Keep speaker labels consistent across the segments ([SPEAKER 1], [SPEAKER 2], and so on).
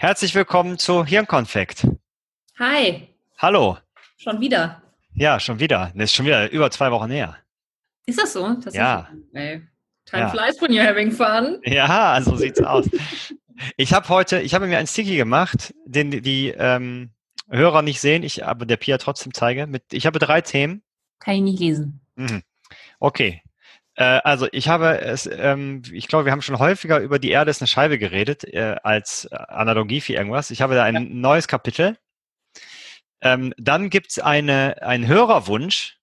[SPEAKER 1] Herzlich willkommen zu Hirnkonfekt.
[SPEAKER 2] Hi.
[SPEAKER 1] Hallo.
[SPEAKER 2] Schon wieder.
[SPEAKER 1] Ja, schon wieder. Das ist schon wieder über zwei Wochen her.
[SPEAKER 2] Ist das so? Das
[SPEAKER 1] ja.
[SPEAKER 2] Ey. Time ja. flies when you're having fun.
[SPEAKER 1] Ja, so sieht's aus. Ich habe heute, ich habe mir einen Sticky gemacht, den die ähm, Hörer nicht sehen, ich aber der Pia trotzdem zeige. Mit, ich habe drei Themen.
[SPEAKER 2] Kann ich nicht lesen.
[SPEAKER 1] Mhm. Okay. Äh, also ich habe es, ähm, ich glaube, wir haben schon häufiger über die Erde ist eine Scheibe geredet, äh, als Analogie für irgendwas. Ich habe da ein ja. neues Kapitel. Ähm, dann gibt's eine, einen Hörerwunsch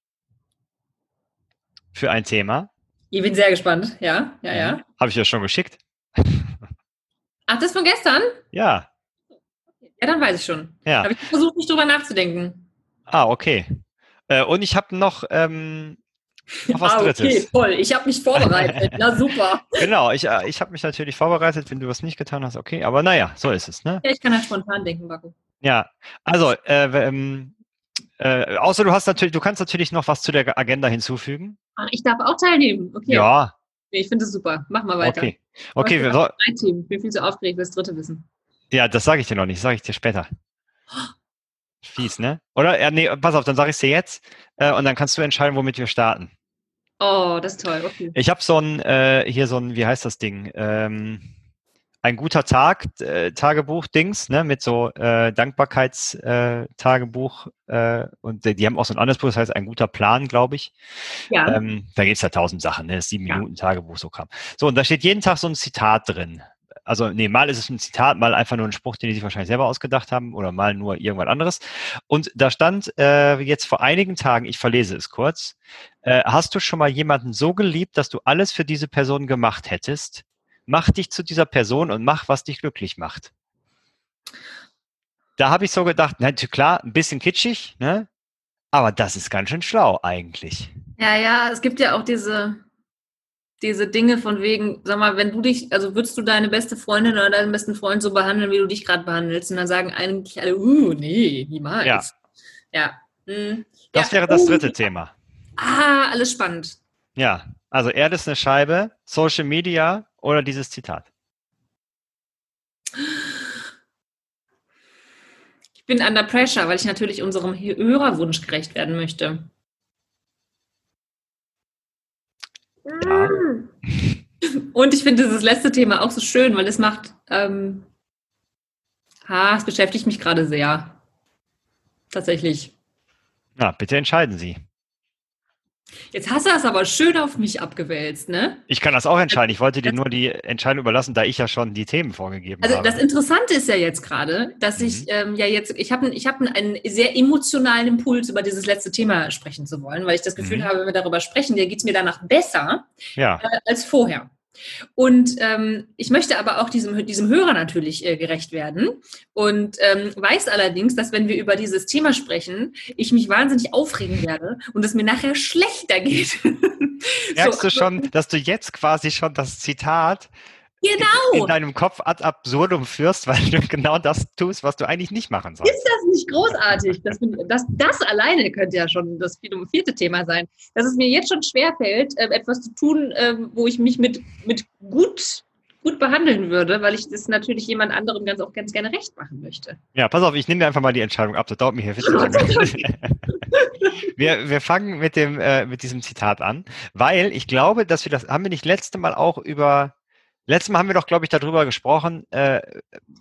[SPEAKER 1] für ein Thema.
[SPEAKER 2] Ich bin sehr gespannt, ja, ja, ja. Mhm.
[SPEAKER 1] Habe ich ja schon geschickt.
[SPEAKER 2] Ach, das von gestern?
[SPEAKER 1] Ja.
[SPEAKER 2] Ja, dann weiß ich schon.
[SPEAKER 1] Ja.
[SPEAKER 2] Habe ich versucht, nicht drüber nachzudenken.
[SPEAKER 1] Ah, okay. Äh, und ich habe noch ähm, noch was ah, okay, Drittes.
[SPEAKER 2] toll. Ich habe mich vorbereitet. Na super.
[SPEAKER 1] genau, ich, äh, ich habe mich natürlich vorbereitet. Wenn du was nicht getan hast, okay. Aber naja, so ist es. Ne?
[SPEAKER 2] Ja, ich kann ja spontan denken, Baku.
[SPEAKER 1] Ja, also, äh, ähm, äh, außer du hast natürlich, du kannst natürlich noch was zu der Agenda hinzufügen.
[SPEAKER 2] Ach, ich darf auch teilnehmen. Okay.
[SPEAKER 1] Ja.
[SPEAKER 2] Nee, ich finde es super. Mach mal weiter.
[SPEAKER 1] Okay. Okay, wir so
[SPEAKER 2] ein Team. Ich bin viel zu aufgeregt, das dritte wissen.
[SPEAKER 1] Ja, das sage ich dir noch nicht, sage ich dir später. Fies, ne? Oder? Ja, nee, pass auf, dann sage ich es dir jetzt äh, und dann kannst du entscheiden, womit wir starten.
[SPEAKER 2] Oh, das ist toll, okay.
[SPEAKER 1] Ich habe so ein, äh, hier so ein, wie heißt das Ding? Ähm, ein guter Tag, äh, Tagebuch-Dings, ne, mit so äh, Dankbarkeitstagebuch äh, äh, und die haben auch so ein anderes Buch, das heißt ein guter Plan, glaube ich.
[SPEAKER 2] Ja.
[SPEAKER 1] Ähm, da gibt's ja tausend Sachen, ne, sieben ja. Minuten Tagebuch so kam. So, und da steht jeden Tag so ein Zitat drin also nee, mal ist es ein Zitat, mal einfach nur ein Spruch, den die sich wahrscheinlich selber ausgedacht haben oder mal nur irgendwas anderes. Und da stand äh, jetzt vor einigen Tagen, ich verlese es kurz, äh, hast du schon mal jemanden so geliebt, dass du alles für diese Person gemacht hättest? Mach dich zu dieser Person und mach, was dich glücklich macht. Da habe ich so gedacht, na klar, ein bisschen kitschig, ne? Aber das ist ganz schön schlau eigentlich.
[SPEAKER 2] Ja, ja, es gibt ja auch diese diese Dinge von wegen, sag mal, wenn du dich, also würdest du deine beste Freundin oder deinen besten Freund so behandeln, wie du dich gerade behandelst? Und dann sagen eigentlich alle, uh, nee, niemals.
[SPEAKER 1] Ja.
[SPEAKER 2] Ja. Hm.
[SPEAKER 1] Das
[SPEAKER 2] ja.
[SPEAKER 1] wäre das dritte Thema.
[SPEAKER 2] Ah, alles spannend.
[SPEAKER 1] Ja, also Erde ist eine Scheibe, Social Media oder dieses Zitat.
[SPEAKER 2] Ich bin under pressure, weil ich natürlich unserem Hörerwunsch gerecht werden möchte.
[SPEAKER 1] Ja.
[SPEAKER 2] Und ich finde dieses letzte Thema auch so schön, weil es macht, ähm, ha, es beschäftigt mich gerade sehr. Tatsächlich.
[SPEAKER 1] Na, bitte entscheiden Sie.
[SPEAKER 2] Jetzt hast du das aber schön auf mich abgewälzt, ne?
[SPEAKER 1] Ich kann das auch entscheiden. Ich wollte dir nur die Entscheidung überlassen, da ich ja schon die Themen vorgegeben
[SPEAKER 2] also
[SPEAKER 1] habe.
[SPEAKER 2] Also das Interessante ist ja jetzt gerade, dass mhm. ich ähm, ja jetzt, ich habe ich hab einen sehr emotionalen Impuls, über dieses letzte Thema sprechen zu wollen, weil ich das Gefühl mhm. habe, wenn wir darüber sprechen, geht es mir danach besser
[SPEAKER 1] ja.
[SPEAKER 2] äh, als vorher. Und ähm, ich möchte aber auch diesem, diesem Hörer natürlich äh, gerecht werden und ähm, weiß allerdings, dass wenn wir über dieses Thema sprechen, ich mich wahnsinnig aufregen werde und es mir nachher schlechter geht.
[SPEAKER 1] Merkst so, du schon, dass du jetzt quasi schon das Zitat
[SPEAKER 2] genau.
[SPEAKER 1] in deinem Kopf ad absurdum führst, weil du genau das tust, was du eigentlich nicht machen sollst.
[SPEAKER 2] Ist das nicht großartig? Das, das, das alleine könnte ja schon das vierte Thema sein. Dass es mir jetzt schon schwerfällt, äh, etwas zu tun, ähm, wo ich mich mit, mit gut gut behandeln würde, weil ich das natürlich jemand anderem ganz auch ganz gerne recht machen möchte.
[SPEAKER 1] Ja, pass auf, ich nehme dir einfach mal die Entscheidung ab. Das dauert mir hier wir, wir fangen mit dem äh, mit diesem Zitat an, weil ich glaube, dass wir das haben wir nicht letzte Mal auch über Letztes Mal haben wir doch, glaube ich, darüber gesprochen, äh,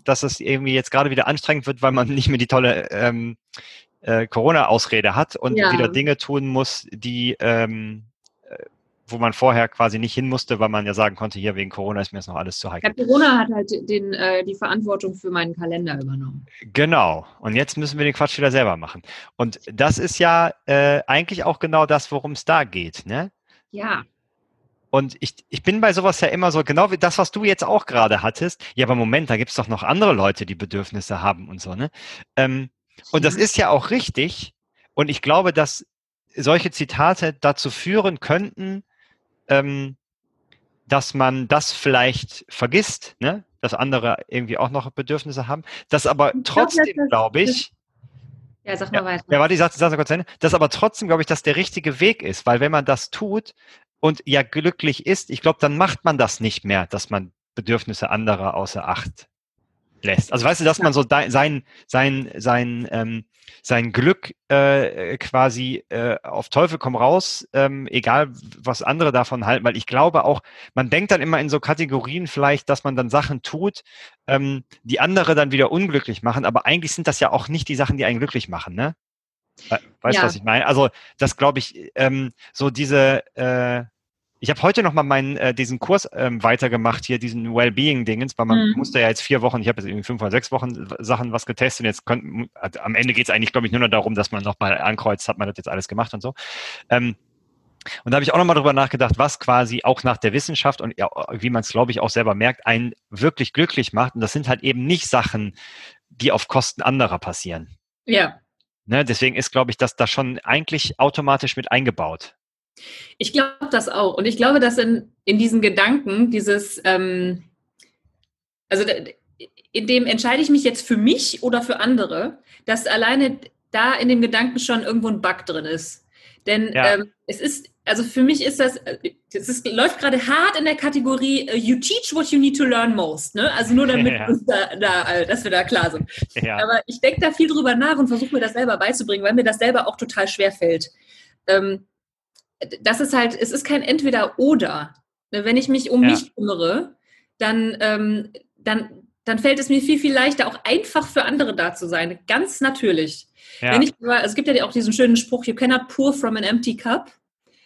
[SPEAKER 1] dass es irgendwie jetzt gerade wieder anstrengend wird, weil man nicht mehr die tolle ähm, äh, Corona-Ausrede hat und ja. wieder Dinge tun muss, die, ähm, äh, wo man vorher quasi nicht hin musste, weil man ja sagen konnte, hier wegen Corona ist mir jetzt noch alles zu heikel.
[SPEAKER 2] Ja, Corona hat halt den, äh, die Verantwortung für meinen Kalender übernommen.
[SPEAKER 1] Genau. Und jetzt müssen wir den Quatsch wieder selber machen. Und das ist ja äh, eigentlich auch genau das, worum es da geht, ne?
[SPEAKER 2] Ja.
[SPEAKER 1] Und ich, ich bin bei sowas ja immer so, genau wie das, was du jetzt auch gerade hattest. Ja, aber Moment, da gibt's doch noch andere Leute, die Bedürfnisse haben und so, ne? Ähm, und das ist ja auch richtig. Und ich glaube, dass solche Zitate dazu führen könnten, ähm, dass man das vielleicht vergisst, ne? dass andere irgendwie auch noch Bedürfnisse haben. Das aber trotzdem, glaube ich,
[SPEAKER 2] ja, sag mal ja, weiter.
[SPEAKER 1] Ja, warte, ich sag, ich sag kurz Ende. Das aber trotzdem, glaube ich, dass der richtige Weg ist, weil wenn man das tut, und ja glücklich ist, ich glaube, dann macht man das nicht mehr, dass man Bedürfnisse anderer außer Acht lässt. Also weißt du, dass man so sein, sein, sein, ähm, sein Glück äh, quasi äh, auf Teufel komm raus, ähm, egal was andere davon halten, weil ich glaube auch, man denkt dann immer in so Kategorien vielleicht, dass man dann Sachen tut, ähm, die andere dann wieder unglücklich machen, aber eigentlich sind das ja auch nicht die Sachen, die einen glücklich machen, ne? Weißt du, ja. was ich meine? Also das glaube ich, ähm, so diese, äh, ich habe heute noch mal meinen äh, diesen Kurs ähm, weitergemacht hier, diesen Wellbeing-Dingens, weil man mhm. musste ja jetzt vier Wochen, ich habe jetzt irgendwie fünf oder sechs Wochen Sachen was getestet und jetzt könnt, also am Ende geht es eigentlich, glaube ich, nur noch darum, dass man noch mal ankreuzt, hat man das jetzt alles gemacht und so. Ähm, und da habe ich auch nochmal drüber nachgedacht, was quasi auch nach der Wissenschaft und ja, wie man es, glaube ich, auch selber merkt, einen wirklich glücklich macht. Und das sind halt eben nicht Sachen, die auf Kosten anderer passieren.
[SPEAKER 2] Ja.
[SPEAKER 1] Ne, deswegen ist, glaube ich, das da schon eigentlich automatisch mit eingebaut.
[SPEAKER 2] Ich glaube das auch. Und ich glaube, dass in, in diesen Gedanken dieses, ähm, also in dem entscheide ich mich jetzt für mich oder für andere, dass alleine da in dem Gedanken schon irgendwo ein Bug drin ist. Denn ja. ähm, es ist, also für mich ist das, es ist, läuft gerade hart in der Kategorie uh, You teach what you need to learn most. Ne? Also nur damit ja. da, da, dass wir da klar sind. Ja. Aber ich denke da viel drüber nach und versuche mir das selber beizubringen, weil mir das selber auch total schwer fällt. Ähm, das ist halt, es ist kein Entweder-Oder. Ne, wenn ich mich um ja. mich kümmere, dann, ähm, dann, dann fällt es mir viel, viel leichter, auch einfach für andere da zu sein. Ganz natürlich. Ja. Wenn ich, es gibt ja auch diesen schönen Spruch, you cannot pour from an empty cup.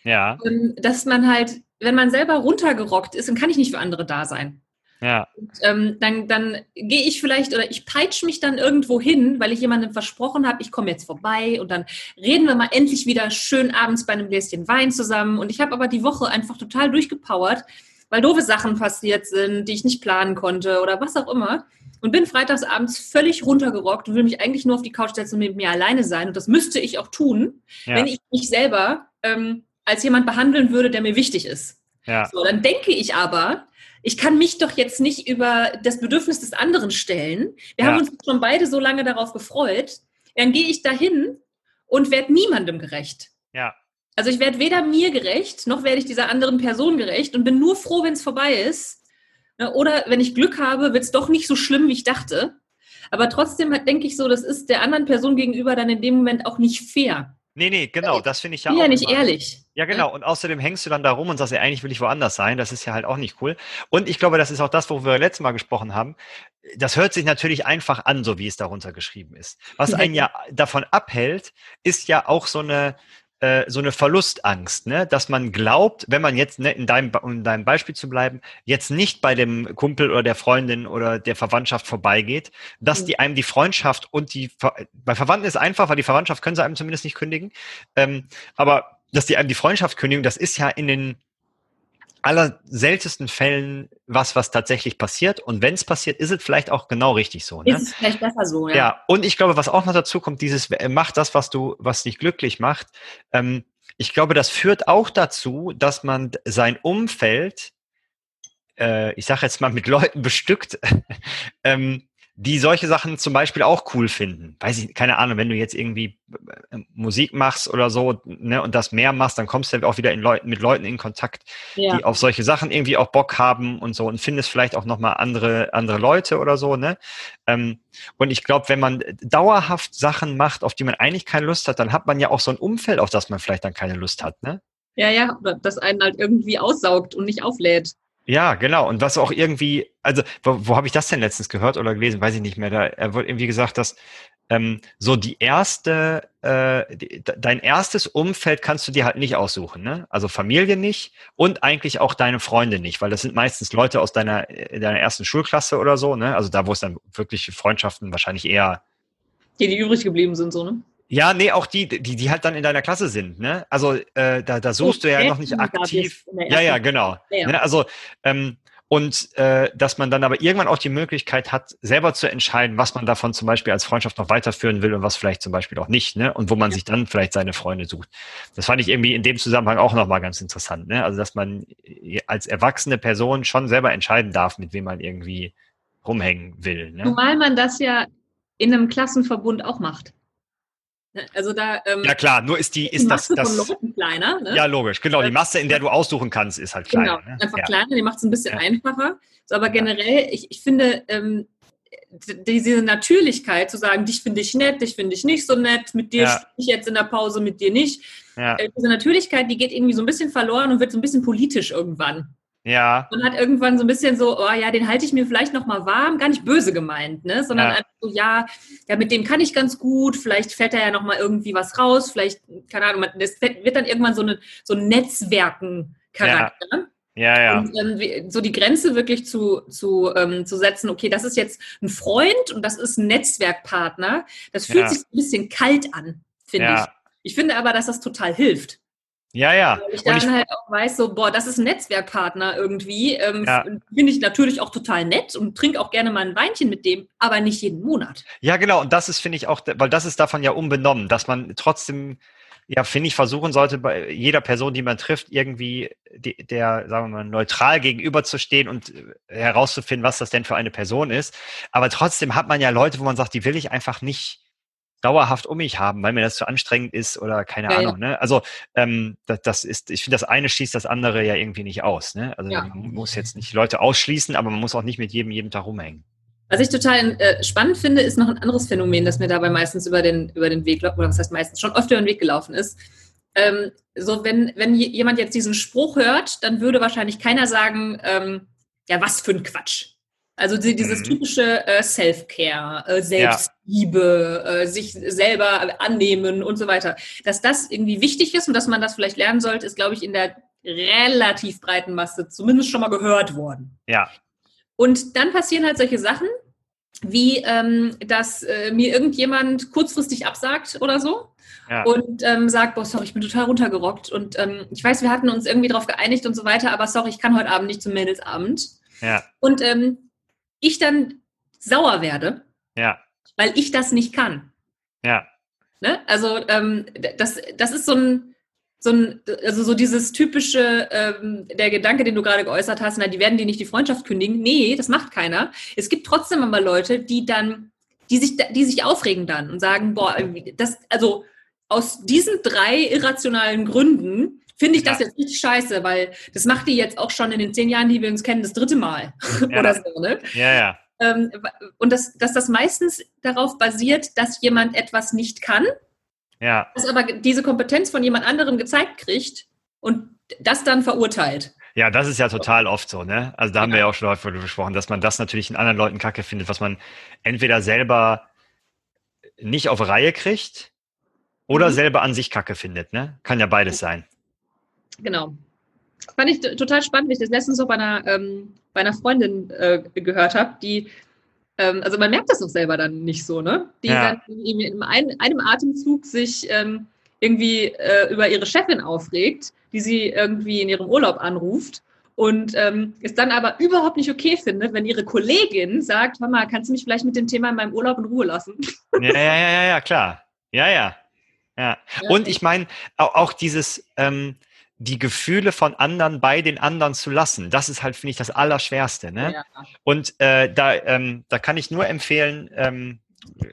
[SPEAKER 1] Ja.
[SPEAKER 2] Ähm, dass man halt, wenn man selber runtergerockt ist, dann kann ich nicht für andere da sein.
[SPEAKER 1] Ja.
[SPEAKER 2] Und, ähm, dann dann gehe ich vielleicht oder ich peitsche mich dann irgendwo hin, weil ich jemandem versprochen habe, ich komme jetzt vorbei und dann reden wir mal endlich wieder schön abends bei einem Gläschen Wein zusammen. Und ich habe aber die Woche einfach total durchgepowert, weil doofe Sachen passiert sind, die ich nicht planen konnte oder was auch immer. Und bin freitags abends völlig runtergerockt und will mich eigentlich nur auf die Couch setzen und mit mir alleine sein. Und das müsste ich auch tun, ja. wenn ich mich selber ähm, als jemand behandeln würde, der mir wichtig ist.
[SPEAKER 1] Ja.
[SPEAKER 2] So, dann denke ich aber, ich kann mich doch jetzt nicht über das Bedürfnis des anderen stellen. Wir ja. haben uns schon beide so lange darauf gefreut. Dann gehe ich dahin und werde niemandem gerecht.
[SPEAKER 1] Ja.
[SPEAKER 2] Also ich werde weder mir gerecht, noch werde ich dieser anderen Person gerecht und bin nur froh, wenn es vorbei ist. Ne, oder wenn ich Glück habe, wird es doch nicht so schlimm, wie ich dachte. Aber trotzdem denke ich so, das ist der anderen Person gegenüber dann in dem Moment auch nicht fair.
[SPEAKER 1] Nee, nee, genau, das finde ich ja
[SPEAKER 2] auch. Ja, nicht immer. ehrlich.
[SPEAKER 1] Ja, genau. Und außerdem hängst du dann da rum und sagst, ja, eigentlich will ich woanders sein. Das ist ja halt auch nicht cool. Und ich glaube, das ist auch das, worüber wir letztes Mal gesprochen haben. Das hört sich natürlich einfach an, so wie es darunter geschrieben ist. Was einen ja davon abhält, ist ja auch so eine, äh, so eine Verlustangst, ne? dass man glaubt, wenn man jetzt, ne, in, deinem, um in deinem Beispiel zu bleiben, jetzt nicht bei dem Kumpel oder der Freundin oder der Verwandtschaft vorbeigeht, dass die einem die Freundschaft und die, bei Verwandten ist einfach, weil die Verwandtschaft können sie einem zumindest nicht kündigen, ähm, aber dass die einem die Freundschaft kündigen, das ist ja in den aller seltensten Fällen was, was tatsächlich passiert. Und wenn es passiert, ist es vielleicht auch genau richtig so.
[SPEAKER 2] Ne? Ist es vielleicht besser so,
[SPEAKER 1] ja. Ja, und ich glaube, was auch noch dazu kommt, dieses äh, macht das, was du, was dich glücklich macht. Ähm, ich glaube, das führt auch dazu, dass man sein Umfeld, äh, ich sage jetzt mal mit Leuten bestückt, ähm, die solche Sachen zum Beispiel auch cool finden. Weiß ich, keine Ahnung, wenn du jetzt irgendwie äh, Musik machst oder so, ne, und das mehr machst, dann kommst du auch wieder in Leuten, mit Leuten in Kontakt, ja. die auf solche Sachen irgendwie auch Bock haben und so und findest vielleicht auch nochmal andere, andere Leute oder so, ne? Ähm, und ich glaube, wenn man dauerhaft Sachen macht, auf die man eigentlich keine Lust hat, dann hat man ja auch so ein Umfeld, auf das man vielleicht dann keine Lust hat, ne?
[SPEAKER 2] Ja, ja, das einen halt irgendwie aussaugt und nicht auflädt.
[SPEAKER 1] Ja, genau. Und was auch irgendwie, also wo, wo habe ich das denn letztens gehört oder gelesen? Weiß ich nicht mehr. Da er wurde irgendwie gesagt, dass ähm, so die erste, äh, die, dein erstes Umfeld kannst du dir halt nicht aussuchen, ne? Also Familie nicht und eigentlich auch deine Freunde nicht, weil das sind meistens Leute aus deiner, deiner ersten Schulklasse oder so, ne? Also da, wo es dann wirklich Freundschaften wahrscheinlich eher.
[SPEAKER 2] Die, die übrig geblieben sind, so, ne?
[SPEAKER 1] Ja, nee, auch die, die, die halt dann in deiner Klasse sind, ne? Also äh, da, da suchst du ja noch nicht aktiv. Ja, ja, genau. Ne? Also ähm, und äh, dass man dann aber irgendwann auch die Möglichkeit hat, selber zu entscheiden, was man davon zum Beispiel als Freundschaft noch weiterführen will und was vielleicht zum Beispiel auch nicht, ne? Und wo man ja. sich dann vielleicht seine Freunde sucht. Das fand ich irgendwie in dem Zusammenhang auch nochmal ganz interessant, ne? Also dass man als erwachsene Person schon selber entscheiden darf, mit wem man irgendwie rumhängen will. Ne?
[SPEAKER 2] Zumal man das ja in einem Klassenverbund auch macht. Also da,
[SPEAKER 1] ähm, ja klar, nur ist die, ist die das, das
[SPEAKER 2] kleiner. Ne?
[SPEAKER 1] Ja, logisch, genau. Die Masse, in der du aussuchen kannst, ist halt kleiner.
[SPEAKER 2] Genau, ne? einfach ja. kleiner, die macht es ein bisschen ja. einfacher. So, aber generell, ich, ich finde, ähm, diese Natürlichkeit zu sagen, dich finde ich nett, dich finde ich nicht so nett, mit dir
[SPEAKER 1] Ja.
[SPEAKER 2] ich jetzt in der Pause, mit dir nicht.
[SPEAKER 1] Ja,
[SPEAKER 2] Äh, Diese Natürlichkeit, die geht irgendwie so ein bisschen verloren und wird so ein bisschen politisch irgendwann.
[SPEAKER 1] Ja,
[SPEAKER 2] Man hat irgendwann so ein bisschen so, oh ja, den halte ich mir vielleicht noch mal warm, gar nicht böse gemeint, ne? sondern
[SPEAKER 1] Ja.
[SPEAKER 2] einfach so, ja, ja, mit dem kann ich ganz gut, vielleicht fällt da ja noch mal irgendwie was raus, vielleicht, keine Ahnung, das wird dann irgendwann so, eine, so ein Netzwerken-Charakter.
[SPEAKER 1] ja, ja,
[SPEAKER 2] Und ähm, so die Grenze wirklich zu, zu, ähm, zu setzen, okay, das ist jetzt ein Freund und das ist ein Netzwerkpartner, das fühlt
[SPEAKER 1] Ja.
[SPEAKER 2] sich ein bisschen kalt an, finde
[SPEAKER 1] Ja.
[SPEAKER 2] ich. Ich finde aber, dass das total hilft.
[SPEAKER 1] Ja, ja.
[SPEAKER 2] Weil ich dann
[SPEAKER 1] ich,
[SPEAKER 2] halt auch weiß, so, boah, das ist ein Netzwerkpartner irgendwie. Ähm,
[SPEAKER 1] Ja.
[SPEAKER 2] Finde ich natürlich auch total nett und trinke auch gerne mal ein Weinchen mit dem, aber nicht jeden Monat.
[SPEAKER 1] ja, genau. Und das ist, finde ich, auch, weil das ist davon ja unbenommen, dass man trotzdem, ja, finde ich, versuchen sollte, bei jeder Person, die man trifft, irgendwie die, der, sagen wir mal, neutral gegenüberzustehen und äh, herauszufinden, was das denn für eine Person ist. Aber trotzdem hat man ja Leute, wo man sagt, die will ich einfach nicht dauerhaft um mich haben, weil mir das zu anstrengend ist oder keine
[SPEAKER 2] Ja, ja.
[SPEAKER 1] Ahnung. Ne? Also ähm, das, das ist, ich finde, das eine schließt das andere ja irgendwie nicht aus. Ne? Also
[SPEAKER 2] Ja.
[SPEAKER 1] man muss jetzt nicht Leute ausschließen, aber man muss auch nicht mit jedem jeden Tag rumhängen.
[SPEAKER 2] Was ich total äh, spannend finde, ist noch ein anderes Phänomen, das mir dabei meistens über den, über den Weg, läuft, oder was heißt meistens, schon öfter über den Weg gelaufen ist. Ähm, so, wenn, wenn jemand jetzt diesen Spruch hört, dann würde wahrscheinlich keiner sagen, ähm, ja, was für ein Quatsch. Also die, dieses
[SPEAKER 1] Mhm.
[SPEAKER 2] typische äh, Self-Care, äh, Selbstliebe, äh, sich selber annehmen und so weiter. Dass das irgendwie wichtig ist und dass man das vielleicht lernen sollte, ist, glaube ich, in der relativ breiten Masse zumindest schon mal gehört worden.
[SPEAKER 1] Ja,
[SPEAKER 2] Und dann passieren halt solche Sachen, wie ähm, dass äh, mir irgendjemand kurzfristig absagt oder so
[SPEAKER 1] ja,
[SPEAKER 2] und ähm, sagt, boah, sorry, ich bin total runtergerockt und ähm, ich weiß, wir hatten uns irgendwie darauf geeinigt und so weiter, aber sorry, ich kann heute Abend nicht zum Mädelsabend.
[SPEAKER 1] ja,
[SPEAKER 2] Und ähm, ich dann sauer werde,
[SPEAKER 1] ja,
[SPEAKER 2] weil ich das nicht kann.
[SPEAKER 1] ja,
[SPEAKER 2] Ne? Also ähm, das, das ist so ein, so ein, also so dieses typische, ähm, der Gedanke, den du gerade geäußert hast, na, die werden die nicht die Freundschaft kündigen. Nee, das macht keiner. Es gibt trotzdem aber Leute, die dann, die sich, die sich aufregen dann und sagen, boah, das, also aus diesen drei irrationalen Gründen finde ich das
[SPEAKER 1] Ja.
[SPEAKER 2] jetzt richtig scheiße, weil das macht die jetzt auch schon in den zehn Jahren, die wir uns kennen, das dritte Mal
[SPEAKER 1] Ja.
[SPEAKER 2] oder so, ne?
[SPEAKER 1] ja, ja,
[SPEAKER 2] Ähm, und das, dass das meistens darauf basiert, dass jemand etwas nicht kann
[SPEAKER 1] ja.
[SPEAKER 2] das aber diese Kompetenz von jemand anderem gezeigt kriegt und das dann verurteilt.
[SPEAKER 1] Ja, das ist ja total oft so, ne? Also da haben wir
[SPEAKER 2] Genau.
[SPEAKER 1] ja auch schon häufig drüber gesprochen, dass man das natürlich in anderen Leuten kacke findet, was man entweder selber nicht auf Reihe kriegt oder
[SPEAKER 2] Mhm.
[SPEAKER 1] selber an sich kacke findet, ne? Kann ja beides sein.
[SPEAKER 2] Genau. Fand ich total spannend, wie ich das letztens auch bei einer, ähm, bei einer Freundin äh, gehört habe, die, ähm, also man merkt das doch selber dann nicht so, ne? Die
[SPEAKER 1] Ja.
[SPEAKER 2] dann in einem, einem Atemzug sich ähm, irgendwie äh, über ihre Chefin aufregt, die sie irgendwie in ihrem Urlaub anruft und ähm, es dann aber überhaupt nicht okay findet, wenn ihre Kollegin sagt, Mama, kannst du mich vielleicht mit dem Thema in meinem Urlaub in Ruhe lassen?
[SPEAKER 1] Ja, ja, ja, ja, ja, klar. Ja, ja. Ja.
[SPEAKER 2] Ja,
[SPEAKER 1] Und ich meine, auch, auch dieses, ähm, die Gefühle von anderen bei den anderen zu lassen, das ist halt, finde ich, das Allerschwerste. Ne?
[SPEAKER 2] Ja.
[SPEAKER 1] Und äh, da, ähm, da kann ich nur empfehlen, ähm,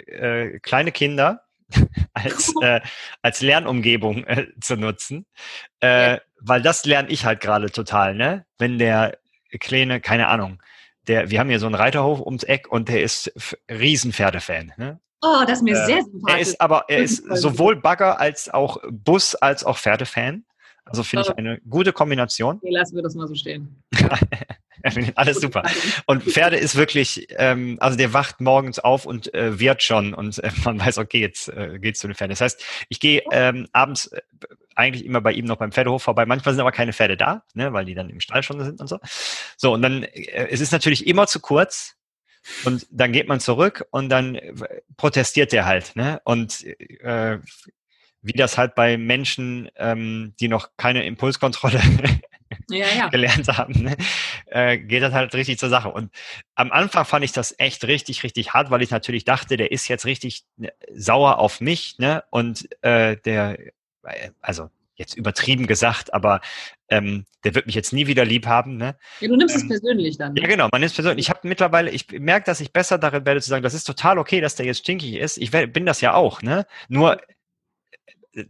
[SPEAKER 1] äh, kleine Kinder als, äh, als Lernumgebung äh, zu nutzen, äh,
[SPEAKER 2] Ja.
[SPEAKER 1] weil das lerne ich halt gerade total. Ne? Wenn der kleine, keine Ahnung, der, wir haben hier so einen Reiterhof ums Eck und der ist Riesenpferdefan. Ne?
[SPEAKER 2] Oh, das ist mir
[SPEAKER 1] Äh,
[SPEAKER 2] sehr
[SPEAKER 1] Er
[SPEAKER 2] sympathisch.
[SPEAKER 1] ist aber, er ist sowohl Bagger als auch Bus als auch Pferdefan. Also finde ich eine gute Kombination.
[SPEAKER 2] Okay, lassen wir das mal so stehen.
[SPEAKER 1] Alles super. Und Pferde ist wirklich, ähm, also der wacht morgens auf und äh, wird schon und äh, man weiß, okay, jetzt äh, geht's zu den Pferden. Das heißt, ich gehe ähm, abends äh, eigentlich immer bei ihm noch beim Pferdehof vorbei. Manchmal sind aber keine Pferde da, ne, weil die dann im Stall schon sind und so. So, und dann, äh, es ist natürlich immer zu kurz. Und dann geht man zurück und dann äh, protestiert der halt, ne? Und äh, wie das halt bei Menschen, ähm, die noch keine Impulskontrolle
[SPEAKER 2] Ja, ja.
[SPEAKER 1] gelernt haben, ne? äh, geht das halt richtig zur Sache. Und am Anfang fand ich das echt richtig, richtig hart, weil ich natürlich dachte, der ist jetzt richtig ne, sauer auf mich, ne? Und äh, der, äh, also jetzt übertrieben gesagt, aber ähm, der wird mich jetzt nie wieder lieb haben, ne?
[SPEAKER 2] ja du nimmst es
[SPEAKER 1] Ähm,
[SPEAKER 2] persönlich dann. ne?
[SPEAKER 1] Ja, genau. Man ist persönlich. Ich habe mittlerweile, ich merke, dass ich besser darin werde zu sagen, das ist total okay, dass der jetzt stinkig ist. Ich bin das ja auch, ne? Nur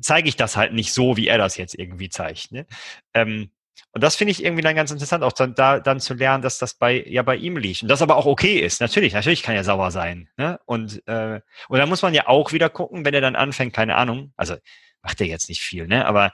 [SPEAKER 1] zeige ich das halt nicht so, wie er das jetzt irgendwie zeigt. Ne? Ähm, Und das finde ich irgendwie dann ganz interessant, auch dann, da, dann zu lernen, dass das bei, ja bei ihm liegt. Und das aber auch okay ist. Natürlich, natürlich kann er sauer sein. Ne? Und, äh, und da muss man ja auch wieder gucken, wenn er dann anfängt, keine Ahnung, also macht er jetzt nicht viel, ne? Aber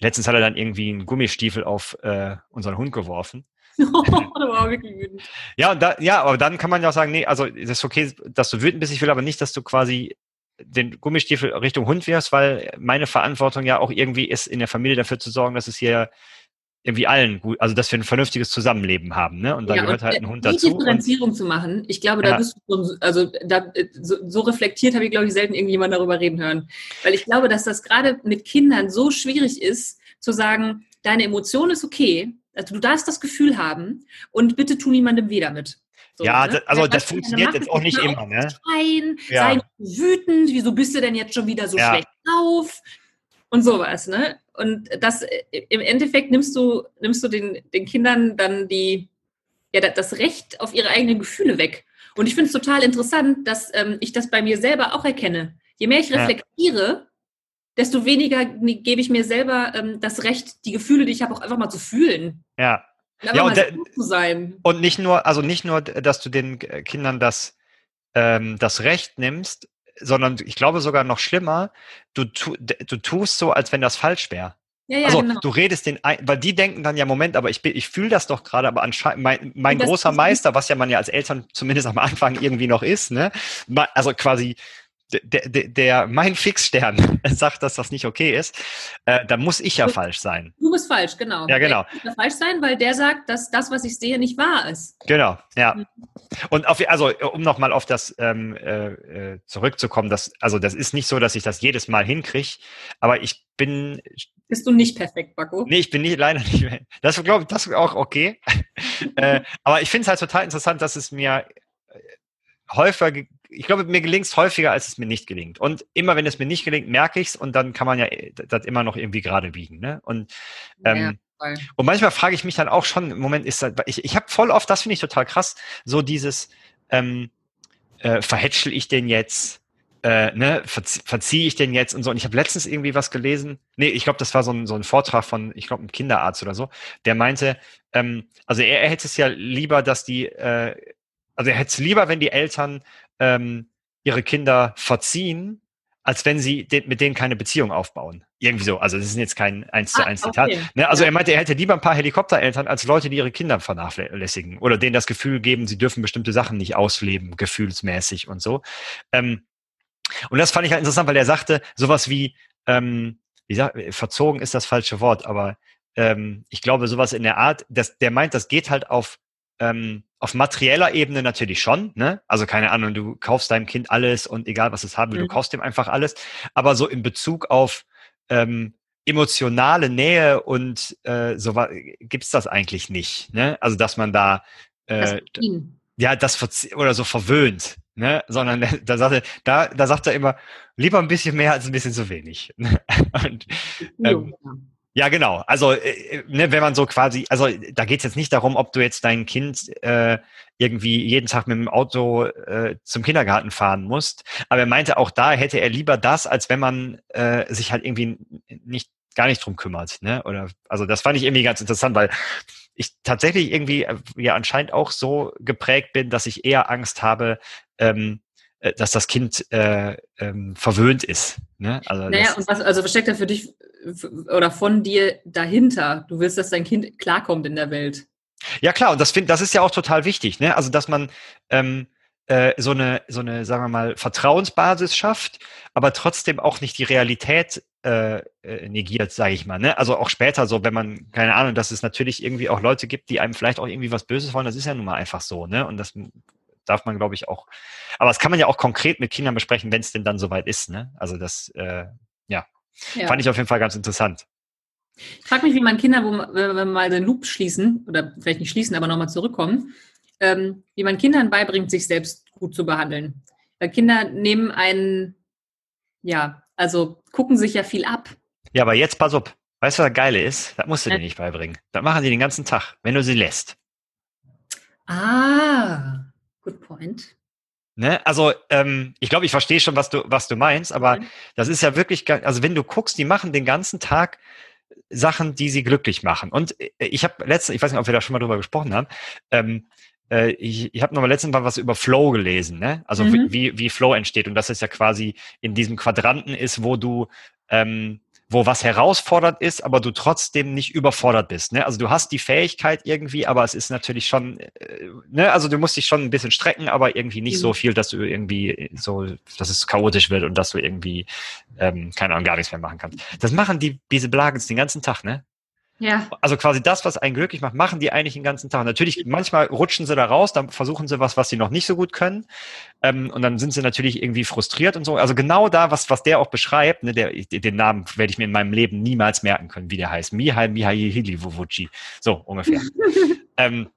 [SPEAKER 1] letztens hat er dann irgendwie einen Gummistiefel auf äh, unseren Hund geworfen. ja, und da, ja, aber dann kann man ja auch sagen, nee, also es ist okay, dass du wütend bist, ich will aber nicht, dass du quasi den Gummistiefel Richtung Hund wirfst, weil meine Verantwortung ja auch irgendwie ist, in der Familie dafür zu sorgen, dass es hier irgendwie allen gut, also dass wir ein vernünftiges Zusammenleben haben, ne? Und da ja, gehört halt ein Hund dazu.
[SPEAKER 2] Die Differenzierung zu machen, ich glaube, da ja. bist du schon, also da, so, so reflektiert habe ich, glaube ich, selten irgendjemand darüber reden hören. Weil ich glaube, dass das gerade mit Kindern so schwierig ist, zu sagen, deine Emotion ist okay, also du darfst das Gefühl haben und bitte tu niemandem weh damit.
[SPEAKER 1] So, ja, ne? also das, das funktioniert jetzt auch nicht immer. Ne?
[SPEAKER 2] Schreien, ja. sei wütend, wieso bist du denn jetzt schon wieder so ja. schlecht drauf? Und sowas, ne? Und das im Endeffekt nimmst du, nimmst du den, den Kindern dann die, ja, das Recht auf ihre eigenen Gefühle weg. Und ich finde es total interessant, dass ähm, ich das bei mir selber auch erkenne. Je mehr ich reflektiere, ja. desto weniger gebe ich mir selber ähm, das Recht, die Gefühle, die ich habe, auch einfach mal zu fühlen.
[SPEAKER 1] Ja. Ja und, zu sein. und nicht nur, also nicht nur, dass du den Kindern das, ähm, das Recht nimmst, sondern ich glaube sogar noch schlimmer, du, tu, du tust so, als wenn das falsch wäre. Ja, ja, also genau. du redest den, ein, weil die denken dann ja, Moment, aber ich, ich fühle das doch gerade, aber anscheinend mein, mein großer Meister, was ja man ja als Eltern zumindest am Anfang irgendwie noch ist, ne? Also quasi der, der, der mein Fixstern sagt, dass das nicht okay ist, äh, dann muss ich ja du, falsch sein.
[SPEAKER 2] Du bist falsch, genau.
[SPEAKER 1] Ja, genau.
[SPEAKER 2] Ich muss falsch sein, weil der sagt, dass das, was ich sehe, nicht wahr ist.
[SPEAKER 1] Genau, ja. Mhm. Und auf, also um nochmal auf das ähm, äh, äh, zurückzukommen, das, also das ist nicht so, dass ich das jedes Mal hinkriege, aber ich bin.
[SPEAKER 2] Bist du nicht perfekt, Baco?
[SPEAKER 1] Nee, ich bin nicht, leider nicht mehr. Das glaube ich, das ist auch okay. äh, aber ich finde es halt total interessant, dass es mir häufiger, ich glaube, mir gelingt es häufiger, als es mir nicht gelingt. Und immer, wenn es mir nicht gelingt, merke ich es und dann kann man ja äh, das immer noch irgendwie gerade biegen. Ne? Und, ähm, ja, und manchmal frage ich mich dann auch schon, im Moment ist das, ich, ich habe voll oft, das finde ich total krass, so dieses, ähm, äh, verhätschel ich denn jetzt? Äh, ne, verzie verziehe ich denn jetzt und so. Und ich habe letztens irgendwie was gelesen. Nee, ich glaube, das war so ein, so ein Vortrag von, ich glaube, einem Kinderarzt oder so, der meinte, ähm, also er, er hätte es ja lieber, dass die äh, also er hätte es lieber, wenn die Eltern ähm, ihre Kinder verziehen, als wenn sie de mit denen keine Beziehung aufbauen. Irgendwie so. Also das ist jetzt kein eins zu ah, eins Zitat. Okay. Ne? Also ja. er meinte, er hätte lieber ein paar Helikoptereltern als Leute, die ihre Kinder vernachlässigen oder denen das Gefühl geben, sie dürfen bestimmte Sachen nicht ausleben, gefühlsmäßig und so. Ähm, und das fand ich halt interessant, weil er sagte, sowas wie, ähm, wie sagt, verzogen ist das falsche Wort, aber ähm, ich glaube, sowas in der Art, dass der meint, das geht halt auf ähm, auf materieller Ebene natürlich schon, ne? Also keine Ahnung, du kaufst deinem Kind alles und egal was es haben will, mhm. du kaufst ihm einfach alles. Aber so in Bezug auf ähm, emotionale Nähe und äh, so gibt's das eigentlich nicht, ne? Also dass man da äh, ja das oder so verwöhnt, ne? Sondern da sagt er, da, da sagt er immer lieber ein bisschen mehr als ein bisschen zu wenig. und, ähm, ja, genau. Also, äh, äh, ne, wenn man so quasi, also da geht's jetzt nicht darum, ob du jetzt dein Kind äh, irgendwie jeden Tag mit dem Auto äh, zum Kindergarten fahren musst. Aber er meinte, auch da hätte er lieber das, als wenn man äh, sich halt irgendwie nicht gar nicht drum kümmert. Ne? Oder also das fand ich irgendwie ganz interessant, weil ich tatsächlich irgendwie äh, ja anscheinend auch so geprägt bin, dass ich eher Angst habe, ähm, äh, dass das Kind äh, ähm, verwöhnt ist. Ne?
[SPEAKER 2] Also naja, und was, also was steckt da für dich oder von dir dahinter? Du willst, dass dein Kind klarkommt in der Welt.
[SPEAKER 1] Ja klar, und das finde, das ist ja auch total wichtig, ne? Also dass man ähm, äh, so eine, so eine, sagen wir mal, Vertrauensbasis schafft, aber trotzdem auch nicht die Realität äh, äh negiert, sage ich mal. Ne? Also auch später so, wenn man, keine Ahnung, dass es natürlich irgendwie auch Leute gibt, die einem vielleicht auch irgendwie was Böses wollen, das ist ja nun mal einfach so, ne? Und das darf man, glaube ich, auch. Aber das kann man ja auch konkret mit Kindern besprechen, wenn es denn dann soweit ist. Ne? Also das, äh, ja. ja. fand ich auf jeden Fall ganz interessant.
[SPEAKER 2] Ich frage mich, wie man Kinder, wo, wenn wir mal den Loop schließen, oder vielleicht nicht schließen, aber nochmal zurückkommen, ähm, wie man Kindern beibringt, sich selbst gut zu behandeln. Weil Kinder nehmen einen, ja, also gucken sich ja viel ab.
[SPEAKER 1] Ja, aber jetzt pass auf. Weißt du, was das Geile ist? Das musst du ja. dir nicht beibringen. Das machen die den ganzen Tag, wenn du sie lässt.
[SPEAKER 2] Ah. Good point.
[SPEAKER 1] Ne? Also ähm, ich glaube, ich verstehe schon, was du, was du meinst, aber mhm. das ist ja wirklich, also wenn du guckst, die machen den ganzen Tag Sachen, die sie glücklich machen. Und äh, ich habe letztens, ich weiß nicht, ob wir da schon mal drüber gesprochen haben, ähm, äh, ich, ich habe noch mal letztens mal was über Flow gelesen, ne? Also mhm. wie, wie Flow entsteht und dass es ja quasi in diesem Quadranten ist, wo du ähm, wo was herausfordernd ist, aber du trotzdem nicht überfordert bist. Ne? Also du hast die Fähigkeit irgendwie, aber es ist natürlich schon, äh, ne? also du musst dich schon ein bisschen strecken, aber irgendwie nicht mhm. so viel, dass du irgendwie so, dass es chaotisch wird und dass du irgendwie, ähm, keine Ahnung, gar nichts mehr machen kannst. Das machen die, diese Blagens den ganzen Tag, ne? Ja. Also quasi das, was einen glücklich macht, machen die eigentlich den ganzen Tag. Natürlich, manchmal rutschen sie da raus, dann versuchen sie was, was sie noch nicht so gut können. Ähm, und dann sind sie natürlich irgendwie frustriert und so. Also genau da, was, was der auch beschreibt, ne, der, den Namen werde ich mir in meinem Leben niemals merken können, wie der heißt. Mihai Mihai Hilivuvuci. So ungefähr. ähm,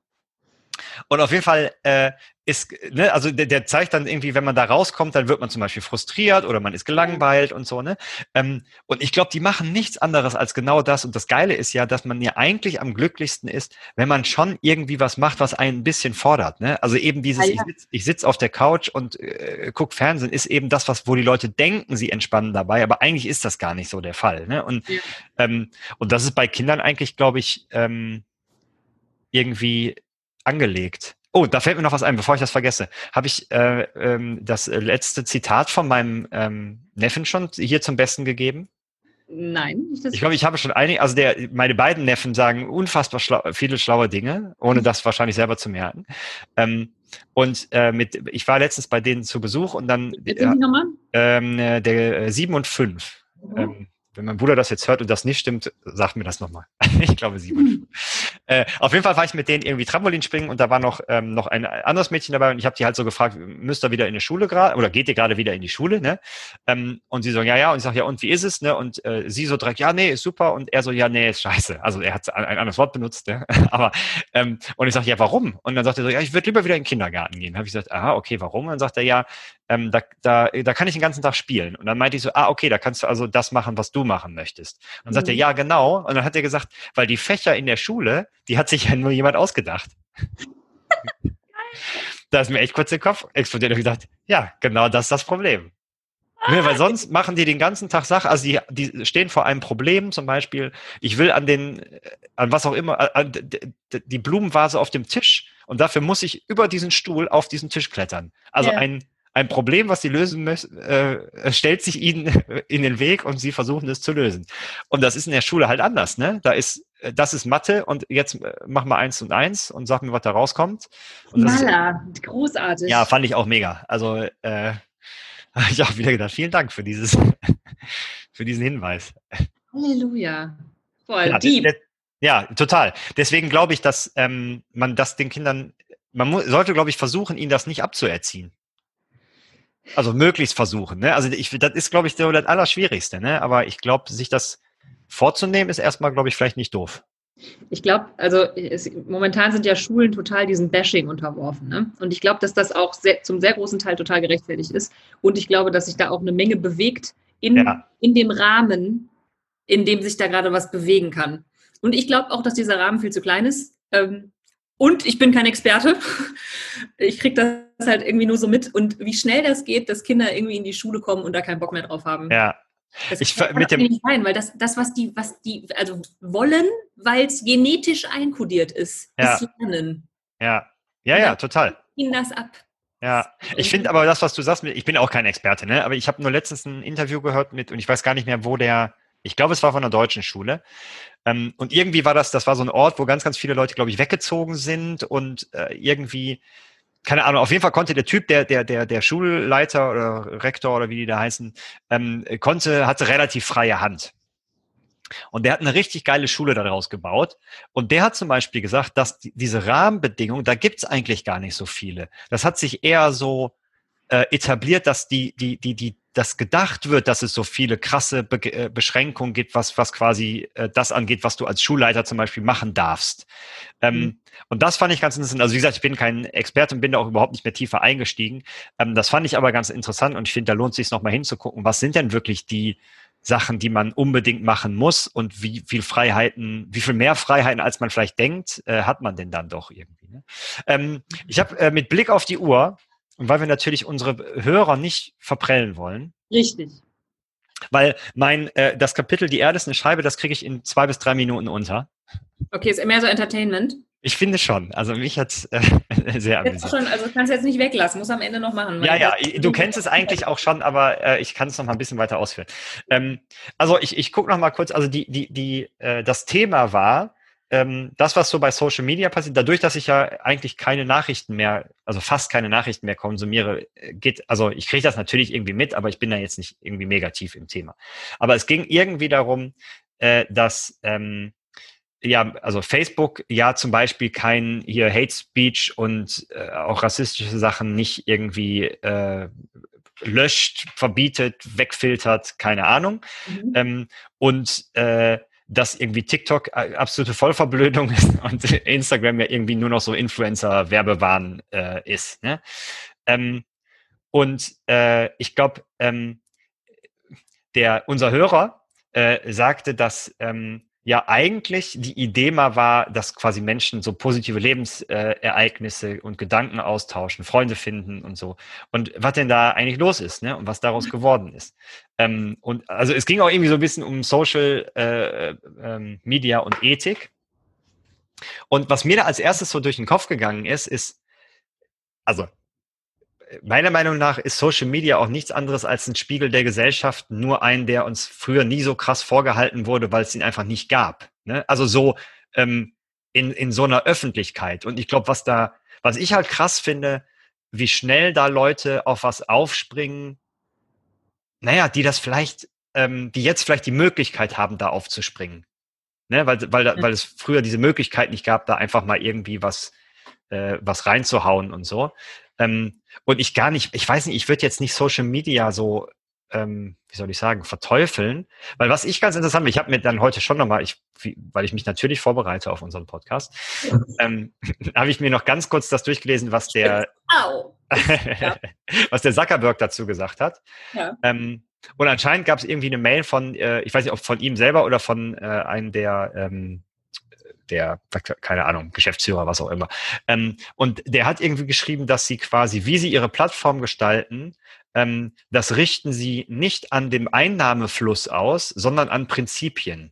[SPEAKER 1] und auf jeden Fall äh, ist, ne, also der, der zeigt dann irgendwie, wenn man da rauskommt, dann wird man zum Beispiel frustriert oder man ist gelangweilt und so, ne? Ähm, und ich glaube, die machen nichts anderes als genau das. Und das Geile ist ja, dass man ja eigentlich am glücklichsten ist, wenn man schon irgendwie was macht, was einen ein bisschen fordert. Ne? Also eben dieses, ja, ja. ich sitze ich sitz auf der Couch und äh, guck Fernsehen, ist eben das, was, wo die Leute denken, sie entspannen dabei, aber eigentlich ist das gar nicht so der Fall. Ne? Und, ja. ähm, und das ist bei Kindern eigentlich, glaube ich, ähm, irgendwie angelegt. Oh, da fällt mir noch was ein, bevor ich das vergesse. Habe ich äh, ähm, das letzte Zitat von meinem ähm, Neffen schon hier zum Besten gegeben?
[SPEAKER 2] Nein.
[SPEAKER 1] Ich glaube, ich habe schon einige, also der, meine beiden Neffen sagen unfassbar schlau, viele schlaue Dinge, ohne mhm. das wahrscheinlich selber zu merken. Ähm, und äh, mit, ich war letztens bei denen zu Besuch und dann
[SPEAKER 2] äh, ähm,
[SPEAKER 1] der äh, sieben und fünf. Mhm. Ähm, wenn mein Bruder das jetzt hört und das nicht stimmt, sag mir das nochmal. ich glaube Simon. Hm. Äh, auf jeden Fall war ich mit denen irgendwie Trampolin springen und da war noch ähm, noch ein anderes Mädchen dabei und ich habe die halt so gefragt, müsst ihr wieder in die Schule gerade oder geht ihr gerade wieder in die Schule, ne? Ähm, und sie so, ja, ja, und ich sage, ja, und wie ist es, ne? Und äh, sie so direkt, ja, nee, ist super und er so, ja, nee, ist scheiße. Also er hat ein, ein anderes Wort benutzt, ne? aber ähm, und ich sage, ja, warum? Und dann sagt er so, ja, ich würde lieber wieder in den Kindergarten gehen. Habe ich gesagt, aha, okay, warum? Und dann sagt er, ja, ähm, da, da, da kann ich den ganzen Tag spielen. Und dann meinte ich so, ah, okay, da kannst du also das machen, was du machen möchtest. Und dann mhm. sagt er, mhm. ja, genau. Und dann hat er gesagt, weil die Fächer in der Schule, die hat sich ja nur jemand ausgedacht. da ist mir echt kurz der Kopf explodiert und gedacht, ja, genau das ist das Problem. Ne, weil sonst machen die den ganzen Tag Sachen, also die, die stehen vor einem Problem, zum Beispiel, ich will an den, an was auch immer, an die Blumenvase auf dem Tisch und dafür muss ich über diesen Stuhl auf diesen Tisch klettern. Also ja. ein ein Problem, was sie lösen müssen, äh, stellt sich ihnen in den Weg und sie versuchen es zu lösen. Und das ist in der Schule halt anders, ne? Da ist, äh, das ist Mathe und jetzt äh, mach mal eins und eins und sag mir, was da rauskommt.
[SPEAKER 2] Mala, großartig.
[SPEAKER 1] Ja, fand ich auch mega. Also äh, habe ich auch wieder gedacht, vielen Dank für dieses, für diesen Hinweis.
[SPEAKER 2] Halleluja.
[SPEAKER 1] Voll ja, deep. Ja, total. Deswegen glaube ich, dass ähm, man das den Kindern, man sollte, glaube ich, versuchen, ihnen das nicht abzuerziehen. Also möglichst versuchen. Ne? Also ich, das ist, glaube ich, so das Allerschwierigste. Ne? Aber ich glaube, sich das vorzunehmen, ist erstmal, glaube ich, vielleicht nicht doof.
[SPEAKER 2] Ich glaube, also es, momentan sind ja Schulen total diesem Bashing unterworfen. Ne? Und ich glaube, dass das auch sehr, zum sehr großen Teil total gerechtfertigt ist. Und ich glaube, dass sich da auch eine Menge bewegt in, ja. in dem Rahmen, in dem sich da gerade was bewegen kann. Und ich glaube auch, dass dieser Rahmen viel zu klein ist. Ähm, und ich bin kein Experte. Ich kriege das halt irgendwie nur so mit. Und wie schnell das geht, dass Kinder irgendwie in die Schule kommen und da keinen Bock mehr drauf haben.
[SPEAKER 1] Ja.
[SPEAKER 2] Das ich kann mit dem nicht sein, weil das, das, was die, was die, also wollen, weil es genetisch einkodiert ist,
[SPEAKER 1] ja.
[SPEAKER 2] ist Lernen.
[SPEAKER 1] Ja, ja, ja, total.
[SPEAKER 2] Ihnen das ab.
[SPEAKER 1] Ja, ich finde aber das, was du sagst, ich bin auch kein Experte, ne? aber ich habe nur letztens ein Interview gehört mit, und ich weiß gar nicht mehr, wo der, ich glaube, es war von einer deutschen Schule. Ähm, und irgendwie war das, das war so ein Ort, wo ganz, ganz viele Leute, glaube ich, weggezogen sind und äh, irgendwie, keine Ahnung, auf jeden Fall konnte der Typ, der, der, der, der Schulleiter oder Rektor oder wie die da heißen, ähm, konnte, hatte relativ freie Hand. Und der hat eine richtig geile Schule daraus gebaut. Und der hat zum Beispiel gesagt, dass die, diese Rahmenbedingungen, da gibt's eigentlich gar nicht so viele. Das hat sich eher so äh, etabliert, dass die, die, die, die dass gedacht wird, dass es so viele krasse Be äh, Beschränkungen gibt, was, was quasi äh, das angeht, was du als Schulleiter zum Beispiel machen darfst. Ähm, mhm. Und das fand ich ganz interessant. Also wie gesagt, ich bin kein Experte und bin da auch überhaupt nicht mehr tiefer eingestiegen. Ähm, das fand ich aber ganz interessant und ich finde, da lohnt es sich nochmal hinzugucken, was sind denn wirklich die Sachen, die man unbedingt machen muss und wie viel Freiheiten, wie viel mehr Freiheiten, als man vielleicht denkt, äh, hat man denn dann doch irgendwie. Ne? Ähm, ich habe äh, mit Blick auf die Uhr und weil wir natürlich unsere Hörer nicht verprellen wollen.
[SPEAKER 2] Richtig.
[SPEAKER 1] Weil mein, äh, das Kapitel Die Erde ist eine Scheibe, das kriege ich in zwei bis drei Minuten unter.
[SPEAKER 2] Okay, ist mehr so Entertainment.
[SPEAKER 1] Ich finde schon. Also mich hat äh, sehr amüsiert.
[SPEAKER 2] Schon, also kannst du jetzt nicht weglassen, muss am Ende noch machen.
[SPEAKER 1] Ja, ja, du kennst es eigentlich auch schon, aber äh, ich kann es noch mal ein bisschen weiter ausführen. Ähm, also ich, ich gucke noch mal kurz, also die, die, die, äh, das Thema war, ähm, das, was so bei Social Media passiert, dadurch, dass ich ja eigentlich keine Nachrichten mehr, also fast keine Nachrichten mehr konsumiere, äh, geht, also ich kriege das natürlich irgendwie mit, aber ich bin da jetzt nicht irgendwie mega tief im Thema. Aber es ging irgendwie darum, äh, dass ähm, ja, also Facebook ja zum Beispiel kein hier Hate Speech und äh, auch rassistische Sachen nicht irgendwie äh, löscht, verbietet, wegfiltert, keine Ahnung. Mhm. Ähm, und äh, dass irgendwie TikTok äh, absolute Vollverblödung ist und Instagram ja irgendwie nur noch so Influencer-Werbewahn äh, ist. Ne? Ähm, und äh, ich glaube, ähm, unser Hörer äh, sagte, dass ähm, ja eigentlich die Idee mal war, dass quasi Menschen so positive Lebensereignisse und Gedanken austauschen, Freunde finden und so. Und was denn da eigentlich los ist, ne? Und was daraus geworden ist. Ähm, und also es ging auch irgendwie so ein bisschen um Social äh, äh, Media und Ethik. Und was mir da als erstes so durch den Kopf gegangen ist, ist, also meiner Meinung nach ist Social Media auch nichts anderes als ein Spiegel der Gesellschaft, nur ein, der uns früher nie so krass vorgehalten wurde, weil es ihn einfach nicht gab. Ne? Also so ähm, in, in so einer Öffentlichkeit. Und ich glaube, was da, was ich halt krass finde, wie schnell da Leute auf was aufspringen, naja, die das vielleicht, ähm, die jetzt vielleicht die Möglichkeit haben, da aufzuspringen. Ne? Weil, weil, weil es früher diese Möglichkeit nicht gab, da einfach mal irgendwie was, äh, was reinzuhauen und so. Ähm, und ich gar nicht, ich weiß nicht, ich würde jetzt nicht Social Media so, ähm, wie soll ich sagen, verteufeln. Weil was ich ganz interessant, ich habe mir dann heute schon nochmal, ich, weil ich mich natürlich vorbereite auf unseren Podcast, ähm, habe ich mir noch ganz kurz das durchgelesen, was der, was der Zuckerberg dazu gesagt hat. Ja. Ähm, und anscheinend gab es irgendwie eine Mail von, äh, ich weiß nicht, ob von ihm selber oder von äh, einem der ähm, der, keine Ahnung, Geschäftsführer, was auch immer. Ähm, und der hat irgendwie geschrieben, dass sie quasi, wie sie ihre Plattform gestalten, ähm, das richten sie nicht an dem Einnahmefluss aus, sondern an Prinzipien.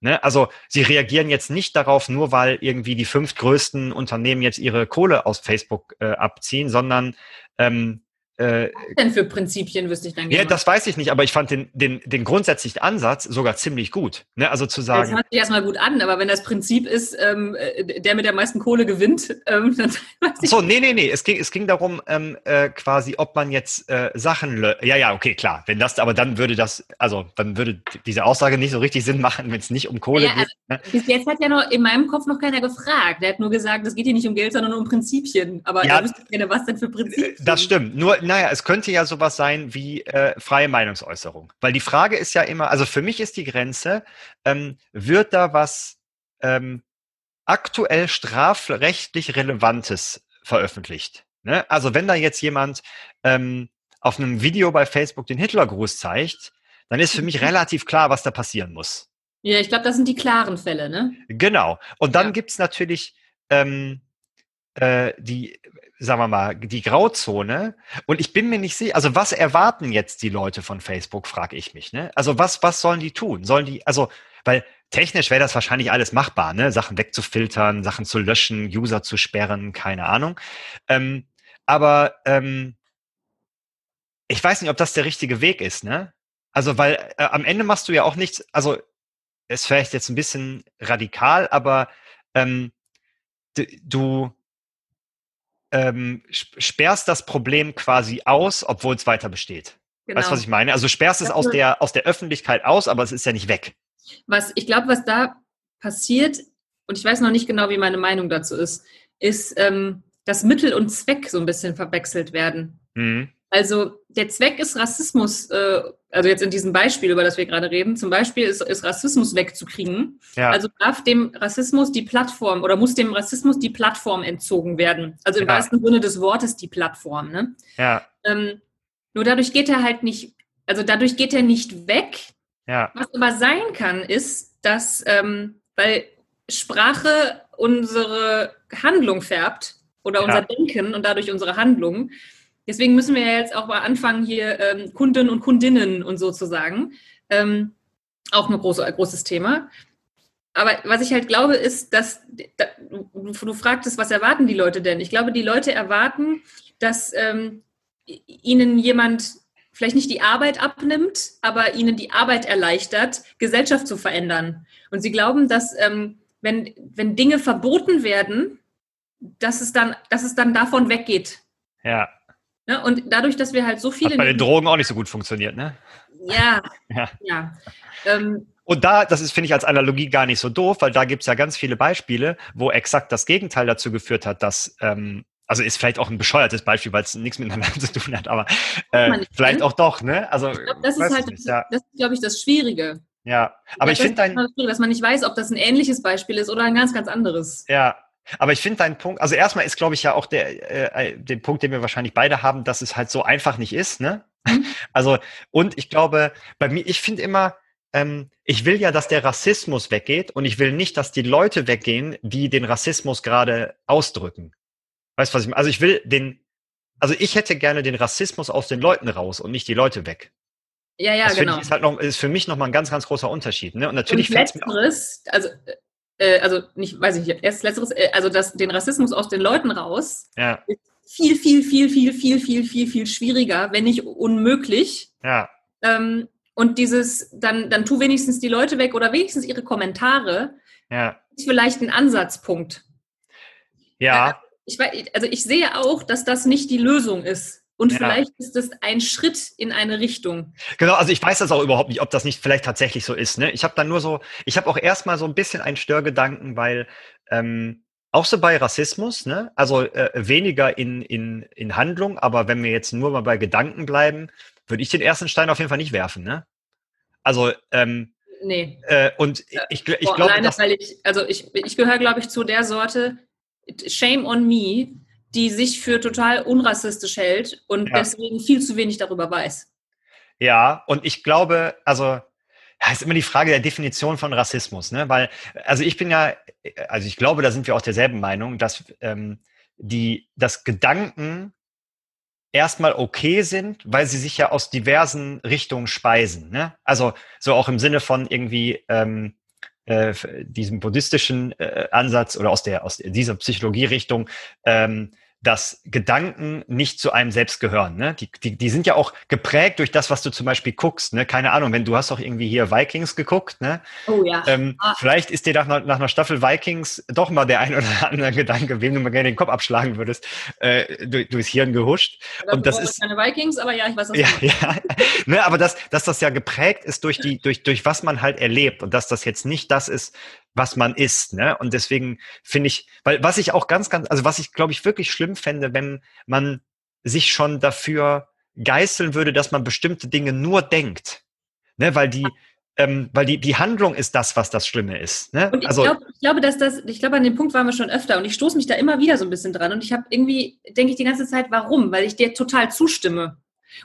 [SPEAKER 1] Ne? Also sie reagieren jetzt nicht darauf, nur weil irgendwie die fünf größten Unternehmen jetzt ihre Kohle aus Facebook äh, abziehen, sondern ähm,
[SPEAKER 2] äh, Was denn für Prinzipien wüsste ich dann
[SPEAKER 1] gerne? Ja, das weiß ich nicht, aber ich fand den, den, den grundsätzlichen Ansatz sogar ziemlich gut. Ne? Also zu sagen. Das
[SPEAKER 2] hört sich erstmal gut an, aber wenn das Prinzip ist, ähm, äh, der mit der meisten Kohle gewinnt, ähm, dann
[SPEAKER 1] weiß ich So, nee, nee, nee. Es ging, es ging darum, ähm, äh, quasi, ob man jetzt äh, Sachen. Ja, ja, okay, klar. Wenn das, aber dann würde das, also dann würde diese Aussage nicht so richtig Sinn machen, wenn es nicht um Kohle ja, geht.
[SPEAKER 2] Also, ne? Bis jetzt hat ja noch in meinem Kopf noch keiner gefragt. Der hat nur gesagt, es geht hier nicht um Geld, sondern um Prinzipien. Aber ja, er wüsste gerne, was denn für Prinzipien.
[SPEAKER 1] Das stimmt. Nur, naja, es könnte ja sowas sein wie äh, freie Meinungsäußerung. Weil die Frage ist ja immer, also für mich ist die Grenze, ähm, wird da was ähm, aktuell strafrechtlich Relevantes veröffentlicht? Ne? Also wenn da jetzt jemand ähm, auf einem Video bei Facebook den Hitlergruß zeigt, dann ist für mich relativ klar, was da passieren muss.
[SPEAKER 2] Ja, ich glaube, das sind die klaren Fälle, ne?
[SPEAKER 1] Genau. Und dann ja. gibt's natürlich ähm, äh, die, sagen wir mal, die Grauzone. Und ich bin mir nicht sicher, also was erwarten jetzt die Leute von Facebook, frage ich mich. Ne? Also was, was sollen die tun? Sollen die, also, weil technisch wäre das wahrscheinlich alles machbar, ne? Sachen wegzufiltern, Sachen zu löschen, User zu sperren, keine Ahnung. Ähm, aber ähm, ich weiß nicht, ob das der richtige Weg ist, ne? Also, weil äh, am Ende machst du ja auch nichts, also ist vielleicht jetzt ein bisschen radikal, aber ähm, du, ähm, sperrst das Problem quasi aus, obwohl es weiter besteht. Genau. Weißt du, was ich meine? Also sperrst es aus der, aus der Öffentlichkeit aus, aber es ist ja nicht weg.
[SPEAKER 2] Was ich glaube, was da passiert, und ich weiß noch nicht genau, wie meine Meinung dazu ist, ist, ähm, dass Mittel und Zweck so ein bisschen verwechselt werden. Mhm. Also der Zweck ist Rassismus, äh, also jetzt in diesem Beispiel, über das wir gerade reden, zum Beispiel ist, ist Rassismus wegzukriegen. Ja. Also darf dem Rassismus die Plattform oder muss dem Rassismus die Plattform entzogen werden. Also im ja. wahrsten Sinne des Wortes die Plattform. Ne? Ja. Ähm, nur dadurch geht er halt nicht, also dadurch geht er nicht weg. Ja. Was aber sein kann, ist, dass, ähm, weil Sprache unsere Handlung färbt oder unser. Denken und dadurch unsere Handlung, Deswegen müssen wir jetzt auch mal anfangen, hier ähm, Kunden und Kundinnen und so zu sagen. Ähm, auch ein große, großes Thema. Aber was ich halt glaube, ist, dass da, du, du, fragtest, was erwarten die Leute denn? Ich glaube, die Leute erwarten, dass ähm, ihnen jemand vielleicht nicht die Arbeit abnimmt, aber ihnen die Arbeit erleichtert, Gesellschaft zu verändern. Und sie glauben, dass ähm, wenn, wenn Dinge verboten werden, dass es dann, dass es dann davon weggeht.
[SPEAKER 1] Ja.
[SPEAKER 2] Ne? Und dadurch, dass wir halt so viele.
[SPEAKER 1] Hat bei den Drogen auch nicht so gut funktioniert, ne?
[SPEAKER 2] Ja. ja. ja.
[SPEAKER 1] Ähm, und da, das ist, finde ich, als Analogie gar nicht so doof, weil da gibt es ja ganz viele Beispiele, wo exakt das Gegenteil dazu geführt hat, dass, ähm, also ist vielleicht auch ein bescheuertes Beispiel, weil es nichts miteinander zu tun hat, aber äh, vielleicht auch doch, ne? Also,
[SPEAKER 2] ich glaub, das ist halt, nicht, ja. das ist, glaube ich, das Schwierige.
[SPEAKER 1] Ja, aber ich, ich finde dein.
[SPEAKER 2] Dass man nicht weiß, ob das ein ähnliches Beispiel ist oder ein ganz, ganz anderes.
[SPEAKER 1] Ja, aber ich finde deinen Punkt, also erstmal ist, glaube ich, ja auch der, äh, der Punkt, den wir wahrscheinlich beide haben, dass es halt so einfach nicht ist, ne? Mhm. Also, und ich glaube, bei mir, ich finde immer, ähm, ich will ja, dass der Rassismus weggeht und ich will nicht, dass die Leute weggehen, die den Rassismus gerade ausdrücken. Weißt du, was ich meine? Also ich will den, also ich hätte gerne den Rassismus aus den Leuten raus und nicht die Leute weg.
[SPEAKER 2] Ja, ja,
[SPEAKER 1] das
[SPEAKER 2] genau.
[SPEAKER 1] Ich, ist halt noch, ist für mich nochmal ein ganz, ganz großer Unterschied. Ne? Und natürlich
[SPEAKER 2] und letzteres, also, äh, also nicht, weiß ich nicht, erst letzteres, äh, also das, den Rassismus aus den Leuten raus,
[SPEAKER 1] ja.
[SPEAKER 2] ist viel, viel, viel, viel, viel, viel, viel, viel schwieriger, wenn nicht unmöglich.
[SPEAKER 1] Ja.
[SPEAKER 2] Ähm, und dieses, dann, dann tu wenigstens die Leute weg oder wenigstens ihre Kommentare,
[SPEAKER 1] ja.
[SPEAKER 2] ist vielleicht ein Ansatzpunkt.
[SPEAKER 1] Ja.
[SPEAKER 2] Äh, ich, also ich sehe auch, dass das nicht die Lösung ist. Und ja. vielleicht ist das ein Schritt in eine Richtung.
[SPEAKER 1] Genau, also ich weiß das auch überhaupt nicht, ob das nicht vielleicht tatsächlich so ist. Ne? Ich habe dann nur so, ich habe auch erstmal so ein bisschen einen Störgedanken, weil ähm, auch so bei Rassismus, ne? also äh, weniger in, in, in Handlung, aber wenn wir jetzt nur mal bei Gedanken bleiben, würde ich den ersten Stein auf jeden Fall nicht werfen. Ne? Also ähm,
[SPEAKER 2] Nee.
[SPEAKER 1] Äh, und ich, ich, ich glaube.
[SPEAKER 2] Alleine, weil ich, also ich, ich gehöre, glaube ich, zu der Sorte, Shame on me, die sich für total unrassistisch hält und ja. deswegen viel zu wenig darüber weiß.
[SPEAKER 1] Ja, und ich glaube, also ja, ist immer die Frage der Definition von Rassismus, ne? Weil, also ich bin ja, also ich glaube, da sind wir auch derselben Meinung, dass ähm, die, dass Gedanken erstmal okay sind, weil sie sich ja aus diversen Richtungen speisen. Ne? Also so auch im Sinne von irgendwie ähm, äh, diesem buddhistischen äh, Ansatz oder aus der aus dieser Psychologierichtung ähm, dass Gedanken nicht zu einem selbst gehören. Ne? Die, die, die sind ja auch geprägt durch das, was du zum Beispiel guckst. Ne? Keine Ahnung, wenn du hast doch irgendwie hier Vikings geguckt. Ne?
[SPEAKER 2] Oh ja.
[SPEAKER 1] Ähm, ah. Vielleicht ist dir nach, nach einer Staffel Vikings doch mal der ein oder andere Gedanke, wem du mal gerne den Kopf abschlagen würdest, äh, durch, durchs Hirn gehuscht.
[SPEAKER 2] Das und das ist keine Vikings, aber ja, ich weiß was
[SPEAKER 1] ja, ja. ne, aber dass, dass das ja geprägt ist durch die durch durch was man halt erlebt und dass das jetzt nicht das ist, was man ist. Ne? Und deswegen finde ich, weil was ich auch ganz, ganz, also was ich glaube ich wirklich schlimm fände, wenn man sich schon dafür geißeln würde, dass man bestimmte Dinge nur denkt. Ne? Weil die, ähm, weil die, die Handlung ist das, was das Schlimme ist. Ne?
[SPEAKER 2] Und ich, also, glaub, ich glaube, dass das, ich glaube, an dem Punkt waren wir schon öfter und ich stoße mich da immer wieder so ein bisschen dran und ich habe irgendwie, denke ich die ganze Zeit, warum? Weil ich dir total zustimme.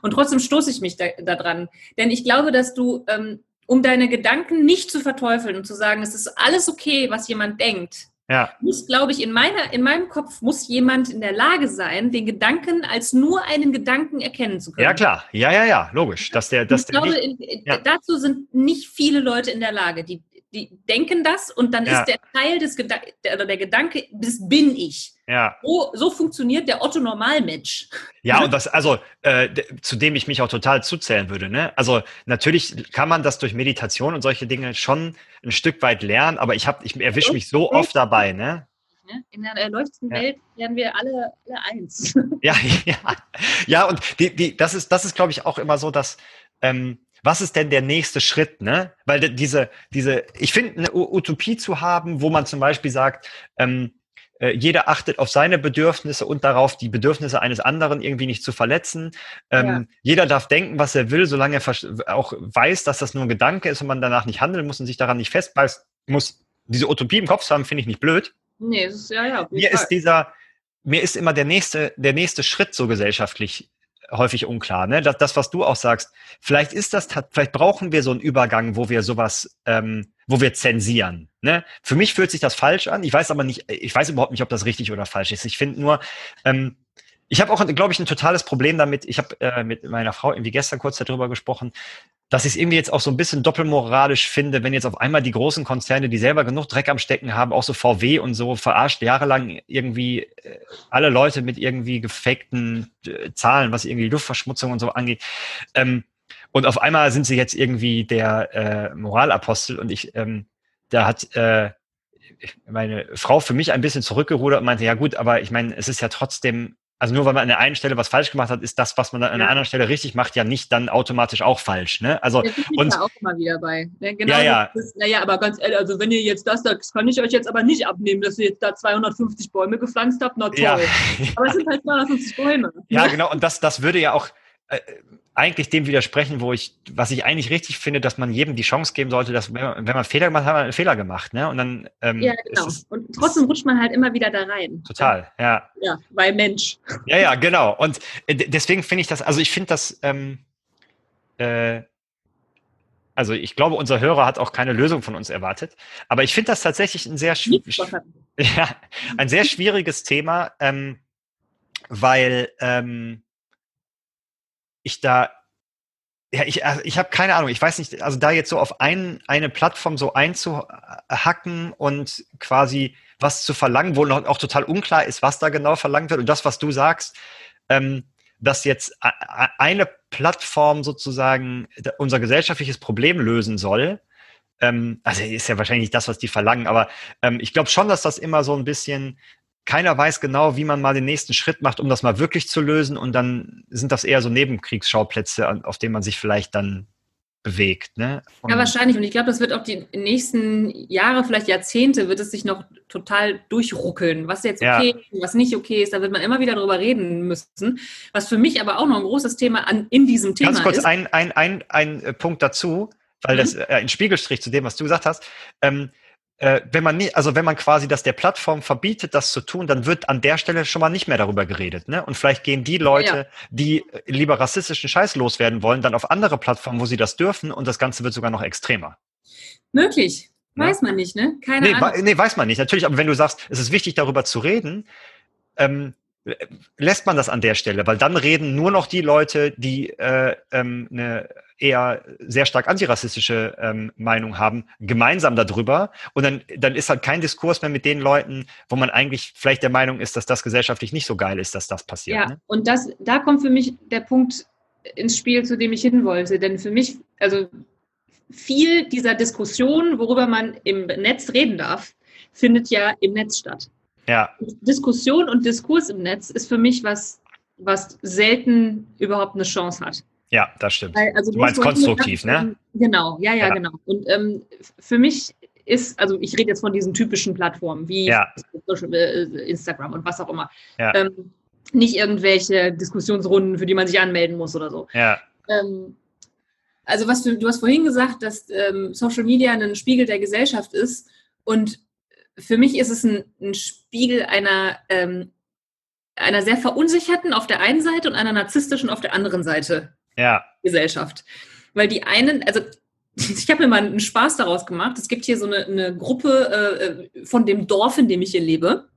[SPEAKER 2] Und trotzdem stoße ich mich da, da dran. Denn ich glaube, dass du ähm, um deine Gedanken nicht zu verteufeln und zu sagen, es ist alles okay, was jemand denkt,
[SPEAKER 1] ja.
[SPEAKER 2] muss, glaube ich, in, meiner, in meinem Kopf muss jemand in der Lage sein, den Gedanken als nur einen Gedanken erkennen zu können.
[SPEAKER 1] Ja, klar. Ja, ja, ja, logisch. Dass der, dass
[SPEAKER 2] ich der glaube, nicht, in, ja. dazu sind nicht viele Leute in der Lage. Die, die denken das und dann ja. ist der Teil des Gedan der, oder der Gedanke, das bin ich.
[SPEAKER 1] Ja.
[SPEAKER 2] So, so funktioniert der Otto Normalmensch.
[SPEAKER 1] Ja, und das, also, äh, zu dem ich mich auch total zuzählen würde, ne? Also, natürlich kann man das durch Meditation und solche Dinge schon ein Stück weit lernen, aber ich ich erwische mich so oft dabei, ne?
[SPEAKER 2] In der erleuchteten ja. Welt werden wir alle, alle eins.
[SPEAKER 1] Ja, ja. Ja, und die, die, das ist, das ist, glaube ich, auch immer so, dass, ähm, was ist denn der nächste Schritt, ne? Weil diese, diese, ich finde, eine Utopie zu haben, wo man zum Beispiel sagt, ähm, äh, jeder achtet auf seine Bedürfnisse und darauf, die Bedürfnisse eines anderen irgendwie nicht zu verletzen. Ähm, ja. Jeder darf denken, was er will, solange er auch weiß, dass das nur ein Gedanke ist und man danach nicht handeln muss und sich daran nicht festbeißen muss. Diese Utopie im Kopf zu haben, finde ich nicht blöd.
[SPEAKER 2] Nee, ist, ja, ja.
[SPEAKER 1] Mir Fall. ist dieser, mir ist immer der nächste, der nächste Schritt so gesellschaftlich häufig unklar. Ne? Das, das, was du auch sagst, vielleicht ist das, vielleicht brauchen wir so einen Übergang, wo wir sowas, ähm, wo wir zensieren. Ne? Für mich fühlt sich das falsch an. Ich weiß aber nicht, ich weiß überhaupt nicht, ob das richtig oder falsch ist. Ich finde nur, ähm, ich habe auch, glaube ich, ein totales Problem damit. Ich habe äh, mit meiner Frau irgendwie gestern kurz darüber gesprochen, dass ich es irgendwie jetzt auch so ein bisschen doppelmoralisch finde, wenn jetzt auf einmal die großen Konzerne, die selber genug Dreck am Stecken haben, auch so VW und so, verarscht jahrelang irgendwie äh, alle Leute mit irgendwie gefakten äh, Zahlen, was irgendwie Luftverschmutzung und so angeht. Ähm, und auf einmal sind sie jetzt irgendwie der äh, Moralapostel und ich, ähm, da hat äh, meine Frau für mich ein bisschen zurückgerudert und meinte, ja gut, aber ich meine, es ist ja trotzdem also nur weil man an der einen Stelle was falsch gemacht hat, ist das, was man dann an der anderen Stelle richtig macht, ja nicht dann automatisch auch falsch. Ne? Also
[SPEAKER 2] das
[SPEAKER 1] und
[SPEAKER 2] da auch immer wieder bei. Ne? Genau
[SPEAKER 1] ja, ja.
[SPEAKER 2] Ist, naja, aber ganz ehrlich, also wenn ihr jetzt das, das kann ich euch jetzt aber nicht abnehmen, dass ihr jetzt da 250 Bäume gepflanzt habt, na toll.
[SPEAKER 1] Ja.
[SPEAKER 2] Aber es sind halt 250 Bäume.
[SPEAKER 1] Ja, genau. Und das, das würde ja auch eigentlich dem widersprechen, wo ich, was ich eigentlich richtig finde, dass man jedem die Chance geben sollte, dass wenn man, wenn man Fehler gemacht hat, hat man einen Fehler gemacht, ne? Und dann ähm,
[SPEAKER 2] Ja, genau. Und trotzdem rutscht man halt immer wieder da rein.
[SPEAKER 1] Total, ja.
[SPEAKER 2] Ja, weil Mensch.
[SPEAKER 1] Ja, ja, genau. Und äh, deswegen finde ich das, also ich finde das, ähm, äh, also ich glaube, unser Hörer hat auch keine Lösung von uns erwartet. Aber ich finde das tatsächlich ein sehr, ja, ein sehr schwieriges Thema, ähm, weil ähm, ich da, ja, ich, also ich habe keine Ahnung, ich weiß nicht, also da jetzt so auf ein, eine Plattform so einzuhacken und quasi was zu verlangen, wo noch auch total unklar ist, was da genau verlangt wird. Und das, was du sagst, ähm, dass jetzt eine Plattform sozusagen unser gesellschaftliches Problem lösen soll, ähm, also ist ja wahrscheinlich nicht das, was die verlangen, aber ähm, ich glaube schon, dass das immer so ein bisschen keiner weiß genau, wie man mal den nächsten Schritt macht, um das mal wirklich zu lösen. Und dann sind das eher so Nebenkriegsschauplätze, auf denen man sich vielleicht dann bewegt. Ne?
[SPEAKER 2] ja, wahrscheinlich. Und ich glaube, das wird auch die nächsten Jahre, vielleicht Jahrzehnte, wird es sich noch total durchruckeln, was jetzt okay ja. ist, was nicht okay ist. Da wird man immer wieder drüber reden müssen. Was für mich aber auch noch ein großes Thema an, in diesem Thema
[SPEAKER 1] ist. Ganz kurz
[SPEAKER 2] ist.
[SPEAKER 1] ein, ein, ein, ein äh, Punkt dazu, weil mhm. das äh, ein Spiegelstrich zu dem, was du gesagt hast. Ähm, äh, wenn man nie, also wenn man quasi das der Plattform verbietet, das zu tun, dann wird an der Stelle schon mal nicht mehr darüber geredet. Ne? Und vielleicht gehen die Leute, ja. die lieber rassistischen Scheiß loswerden wollen, dann auf andere Plattformen, wo sie das dürfen und das Ganze wird sogar noch extremer.
[SPEAKER 2] Möglich. Weiß ja? man nicht, ne?
[SPEAKER 1] Keine nee, Ahnung. Nee, weiß man nicht. Natürlich, aber wenn du sagst, es ist wichtig, darüber zu reden, ähm, lässt man das an der Stelle, weil dann reden nur noch die Leute, die äh, ähm, eine eher sehr stark antirassistische ähm, Meinung haben, gemeinsam darüber. Und dann, dann ist halt kein Diskurs mehr mit den Leuten, wo man eigentlich vielleicht der Meinung ist, dass das gesellschaftlich nicht so geil ist, dass das passiert.
[SPEAKER 2] Ja, ne? und das, da kommt für mich der Punkt ins Spiel, zu dem ich hin wollte. Denn für mich, also viel dieser Diskussion, worüber man im Netz reden darf, findet ja im Netz statt.
[SPEAKER 1] Ja.
[SPEAKER 2] Diskussion und Diskurs im Netz ist für mich was, was selten überhaupt eine Chance hat.
[SPEAKER 1] Ja, das stimmt. Weil, also du meinst konstruktiv, ne?
[SPEAKER 2] Genau, ja, ja, ja, genau. Und ähm, für mich ist, also ich rede jetzt von diesen typischen Plattformen wie
[SPEAKER 1] ja.
[SPEAKER 2] Äh, Instagram und was auch immer. Ja. Ähm, nicht irgendwelche Diskussionsrunden, für die man sich anmelden muss oder so.
[SPEAKER 1] Ja.
[SPEAKER 2] Ähm, also was du, du hast vorhin gesagt, dass ähm, Social Media ein Spiegel der Gesellschaft ist und für mich ist es ein, ein Spiegel einer, ähm, einer sehr verunsicherten auf der einen Seite und einer narzisstischen auf der anderen Seite
[SPEAKER 1] ja.
[SPEAKER 2] Gesellschaft. Weil die einen, also ich habe mir mal einen Spaß daraus gemacht. Es gibt hier so eine, eine Gruppe äh, von dem Dorf, in dem ich hier lebe.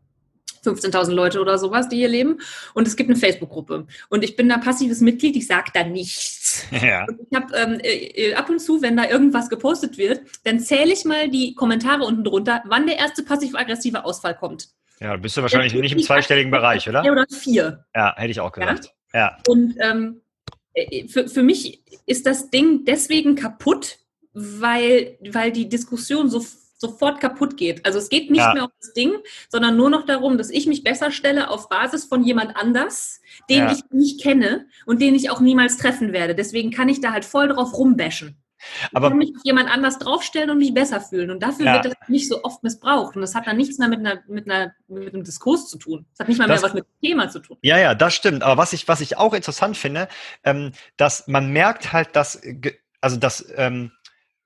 [SPEAKER 2] 15.000 Leute oder sowas, die hier leben. Und es gibt eine Facebook-Gruppe. Und ich bin da passives Mitglied, ich sage da nichts.
[SPEAKER 1] Ja.
[SPEAKER 2] Und ich habe ähm, äh, ab und zu, wenn da irgendwas gepostet wird, dann zähle ich mal die Kommentare unten drunter, wann der erste passiv-aggressive Ausfall kommt.
[SPEAKER 1] Ja, bist du wahrscheinlich nicht im zweistelligen Bereich, oder?
[SPEAKER 2] Vier oder vier.
[SPEAKER 1] Ja, hätte ich auch gesagt. Ja. ja.
[SPEAKER 2] Und ähm, äh, für, für mich ist das Ding deswegen kaputt, weil, weil die Diskussion so, sofort kaputt geht. Also es geht nicht ja. mehr um das Ding, sondern nur noch darum, dass ich mich besser stelle auf Basis von jemand anders, den ja. ich nicht kenne und den ich auch niemals treffen werde. Deswegen kann ich da halt voll drauf rumbashen. Aber ich kann mich auf jemand anders draufstellen und mich besser fühlen. Und dafür ja. wird das nicht so oft missbraucht. Und das hat dann nichts mehr mit, einer, mit, einer, mit einem Diskurs zu tun. Das hat nicht mal das, mehr was mit dem Thema zu tun.
[SPEAKER 1] Ja, ja, das stimmt. Aber was ich, was ich auch interessant finde, ähm, dass man merkt halt, dass, also das ähm,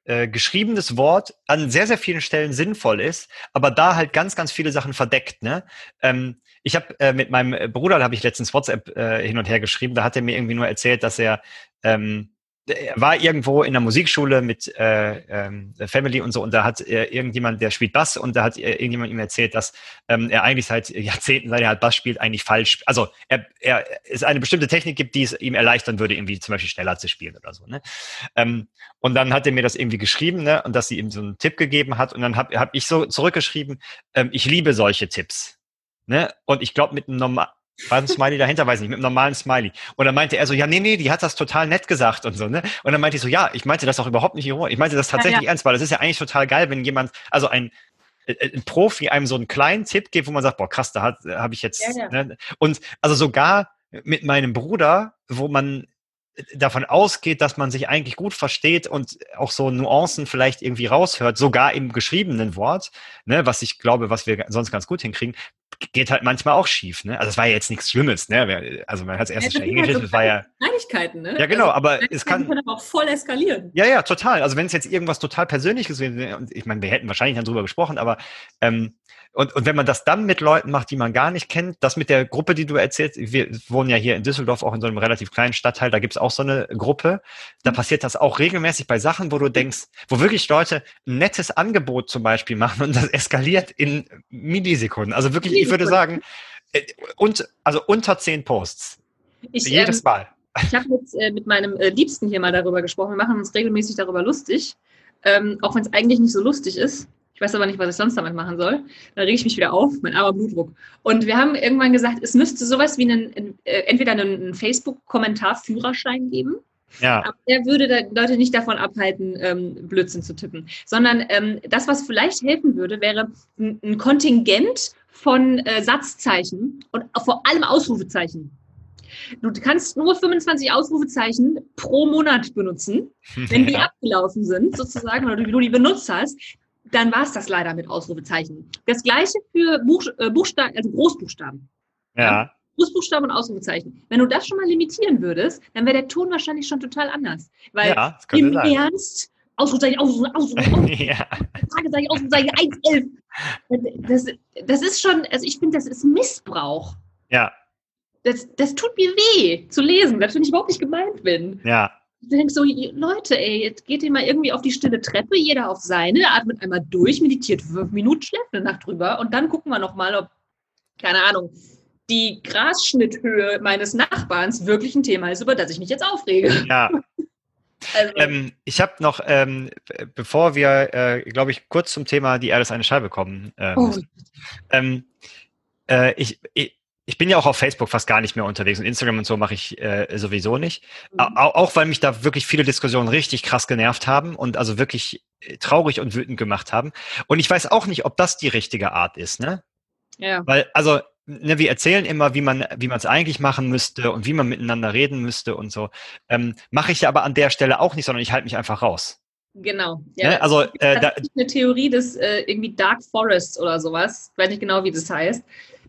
[SPEAKER 1] äh, geschriebenes Wort an sehr, sehr vielen Stellen sinnvoll ist, aber da halt ganz, ganz viele Sachen verdeckt. Ne? Ähm, ich habe äh, mit meinem Bruder, da habe ich letztens WhatsApp äh, hin und her geschrieben, da hat er mir irgendwie nur erzählt, dass er ähm, er war irgendwo in der Musikschule mit äh, ähm, Family und so und da hat äh, irgendjemand, der spielt Bass und da hat äh, irgendjemand ihm erzählt, dass ähm, er eigentlich seit Jahrzehnten, seit er halt Bass spielt, eigentlich falsch, also er, er es eine bestimmte Technik gibt, die es ihm erleichtern würde, irgendwie zum Beispiel schneller zu spielen oder so. Ne? Ähm, und dann hat er mir das irgendwie geschrieben ne? und dass sie ihm so einen Tipp gegeben hat und dann habe hab ich so zurückgeschrieben, ähm, ich liebe solche Tipps. Ne? Und ich glaube, mit einem normal war ein Smiley dahinter, weiß nicht, mit einem normalen Smiley. Und dann meinte er so, ja, nee, nee, die hat das total nett gesagt und so, ne? Und dann meinte ich so, ja, ich meinte das auch überhaupt nicht ironisch. Ich meinte das tatsächlich ja, ja. ernst, weil das ist ja eigentlich total geil, wenn jemand, also ein, äh, äh, ein Profi einem so einen kleinen Tipp gibt, wo man sagt, boah, krass, da habe ich jetzt. Ja, ne? Und also sogar mit meinem Bruder, wo man davon ausgeht, dass man sich eigentlich gut versteht und auch so Nuancen vielleicht irgendwie raushört, sogar im geschriebenen Wort, ne, was ich glaube, was wir sonst ganz gut hinkriegen, geht halt manchmal auch schief. Ne? Also es war ja jetzt nichts Schlimmes. Ne? Also man hat es erst ja, schnell hingekriegt. Halt so war ja
[SPEAKER 2] Kleinigkeiten. Ne?
[SPEAKER 1] Ja genau, also, aber es kann
[SPEAKER 2] können aber auch voll eskalieren.
[SPEAKER 1] Ja ja total. Also wenn es jetzt irgendwas total Persönliches wäre, und ich meine, wir hätten wahrscheinlich dann drüber gesprochen, aber ähm, und, und wenn man das dann mit Leuten macht, die man gar nicht kennt, das mit der Gruppe, die du erzählst, wir wohnen ja hier in Düsseldorf auch in so einem relativ kleinen Stadtteil, da gibt's auch so eine Gruppe, da mhm. passiert das auch regelmäßig bei Sachen, wo du denkst, wo wirklich Leute ein nettes Angebot zum Beispiel machen und das eskaliert in Millisekunden. Also wirklich, ich würde sagen, äh, und, also unter zehn Posts. Ich, Jedes ähm, Mal.
[SPEAKER 2] Ich habe mit, äh, mit meinem äh, Liebsten hier mal darüber gesprochen. Wir machen uns regelmäßig darüber lustig, ähm, auch wenn es eigentlich nicht so lustig ist. Ich weiß aber nicht, was ich sonst damit machen soll. Dann rege ich mich wieder auf, mein armer Blutdruck. Und wir haben irgendwann gesagt, es müsste sowas wie einen, äh, entweder einen Facebook-Kommentar-Führerschein geben. Ja. Aber der würde da Leute nicht davon abhalten, ähm, Blödsinn zu tippen. Sondern ähm, das, was vielleicht helfen würde, wäre ein, ein Kontingent von äh, Satzzeichen und vor allem Ausrufezeichen. Du kannst nur 25 Ausrufezeichen pro Monat benutzen. Wenn die ja. abgelaufen sind, sozusagen, oder du die benutzt hast, dann war es das leider mit Ausrufezeichen. Das gleiche für Buch, äh, Buchstaben, also Großbuchstaben.
[SPEAKER 1] Ja. ja.
[SPEAKER 2] Großbuchstaben und Ausrufezeichen. Wenn du das schon mal limitieren würdest, dann wäre der Ton wahrscheinlich schon total anders. Weil ja, im sein. Ernst, Ausrufezeichen, Ausrufezeichen, Ausrufezeichen, ja. Fragezeichen, Ausrufezeichen, 111. Das, das ist schon, also ich finde, das ist Missbrauch.
[SPEAKER 1] Ja.
[SPEAKER 2] Das, das tut mir weh zu lesen, dass ich überhaupt nicht gemeint bin.
[SPEAKER 1] Ja.
[SPEAKER 2] Ich denke so, Leute, ey, jetzt geht ihr mal irgendwie auf die stille Treppe, jeder auf seine, atmet einmal durch, meditiert fünf Minuten, schläft eine Nacht drüber und dann gucken wir nochmal, ob, keine Ahnung, die Grasschnitthöhe meines Nachbarns wirklich ein Thema ist, über das ich mich jetzt aufrege.
[SPEAKER 1] Ja. Also. Ähm, ich habe noch, ähm, bevor wir, äh, glaube ich, kurz zum Thema die Erde ist eine Scheibe kommen. Äh, oh. ähm, äh, ich, ich, ich bin ja auch auf Facebook fast gar nicht mehr unterwegs und Instagram und so mache ich äh, sowieso nicht. Mhm. Auch, auch weil mich da wirklich viele Diskussionen richtig krass genervt haben und also wirklich äh, traurig und wütend gemacht haben. Und ich weiß auch nicht, ob das die richtige Art ist, ne? Ja. Weil, also, ne, wir erzählen immer, wie man, wie man es eigentlich machen müsste und wie man miteinander reden müsste und so. Ähm, mache ich ja aber an der Stelle auch nicht, sondern ich halte mich einfach raus.
[SPEAKER 2] Genau.
[SPEAKER 1] Ja, ne? Also
[SPEAKER 2] äh, da, eine Theorie des äh, irgendwie Dark Forest oder sowas. Ich weiß nicht genau, wie das heißt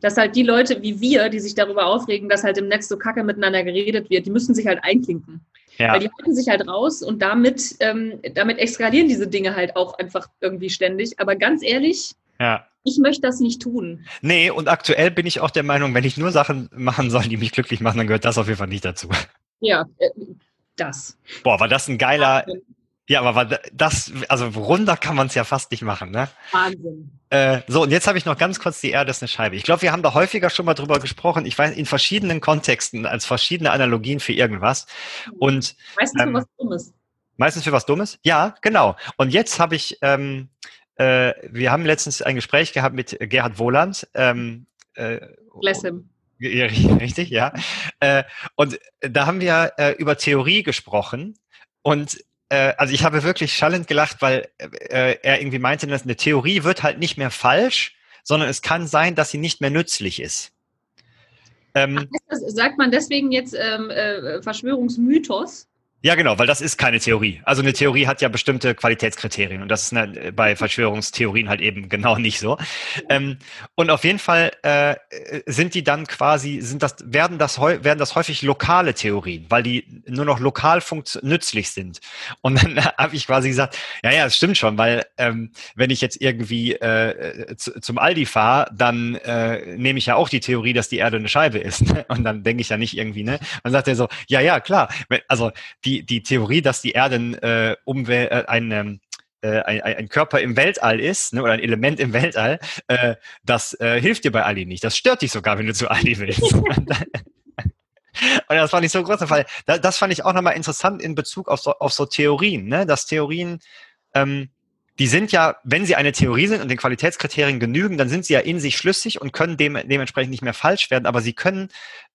[SPEAKER 2] dass halt die Leute wie wir, die sich darüber aufregen, dass halt im Netz so kacke miteinander geredet wird, die müssen sich halt einklinken. Ja. Weil die halten sich halt raus und damit, ähm, damit eskalieren diese Dinge halt auch einfach irgendwie ständig. Aber ganz ehrlich, ja. ich möchte das nicht tun.
[SPEAKER 1] Nee, und aktuell bin ich auch der Meinung, wenn ich nur Sachen machen soll, die mich glücklich machen, dann gehört das auf jeden Fall nicht dazu.
[SPEAKER 2] Ja, äh, das.
[SPEAKER 1] Boah, war das ein geiler, ja, aber das, also runter kann man es ja fast nicht machen, ne?
[SPEAKER 2] Wahnsinn.
[SPEAKER 1] Äh, so, und jetzt habe ich noch ganz kurz die Erde ist eine Scheibe. Ich glaube, wir haben da häufiger schon mal drüber gesprochen. Ich weiß, in verschiedenen Kontexten, als verschiedene Analogien für irgendwas. Und
[SPEAKER 2] meistens ähm, für was Dummes.
[SPEAKER 1] Meistens für was Dummes? Ja, genau. Und jetzt habe ich, ähm, äh, wir haben letztens ein Gespräch gehabt mit Gerhard Wohland. Ähm,
[SPEAKER 2] äh, Bless him.
[SPEAKER 1] Richtig, ja. Äh, und da haben wir äh, über Theorie gesprochen. Und also ich habe wirklich schallend gelacht, weil äh, er irgendwie meinte, dass eine Theorie wird halt nicht mehr falsch, sondern es kann sein, dass sie nicht mehr nützlich ist.
[SPEAKER 2] Ähm, Ach, sagt man deswegen jetzt ähm, äh, Verschwörungsmythos?
[SPEAKER 1] Ja, genau, weil das ist keine Theorie. Also eine Theorie hat ja bestimmte Qualitätskriterien und das ist eine, bei Verschwörungstheorien halt eben genau nicht so. Ähm, und auf jeden Fall äh, sind die dann quasi, sind das, werden das werden das häufig lokale Theorien, weil die nur noch lokal nützlich sind. Und dann habe ich quasi gesagt, ja, ja, das stimmt schon, weil ähm, wenn ich jetzt irgendwie äh, zu, zum Aldi fahre, dann äh, nehme ich ja auch die Theorie, dass die Erde eine Scheibe ist. Und dann denke ich ja nicht irgendwie, ne? Dann sagt er so, ja, ja, klar. Also die die, die Theorie, dass die Erde äh, Umwelt, äh, ein, äh, ein, ein Körper im Weltall ist, ne, oder ein Element im Weltall, äh, das äh, hilft dir bei Ali nicht. Das stört dich sogar, wenn du zu Ali willst. Und das fand ich so groß, weil das fand ich auch nochmal interessant in Bezug auf so, auf so Theorien, ne? dass Theorien ähm, die sind ja, wenn sie eine Theorie sind und den Qualitätskriterien genügen, dann sind sie ja in sich schlüssig und können dem, dementsprechend nicht mehr falsch werden, aber sie können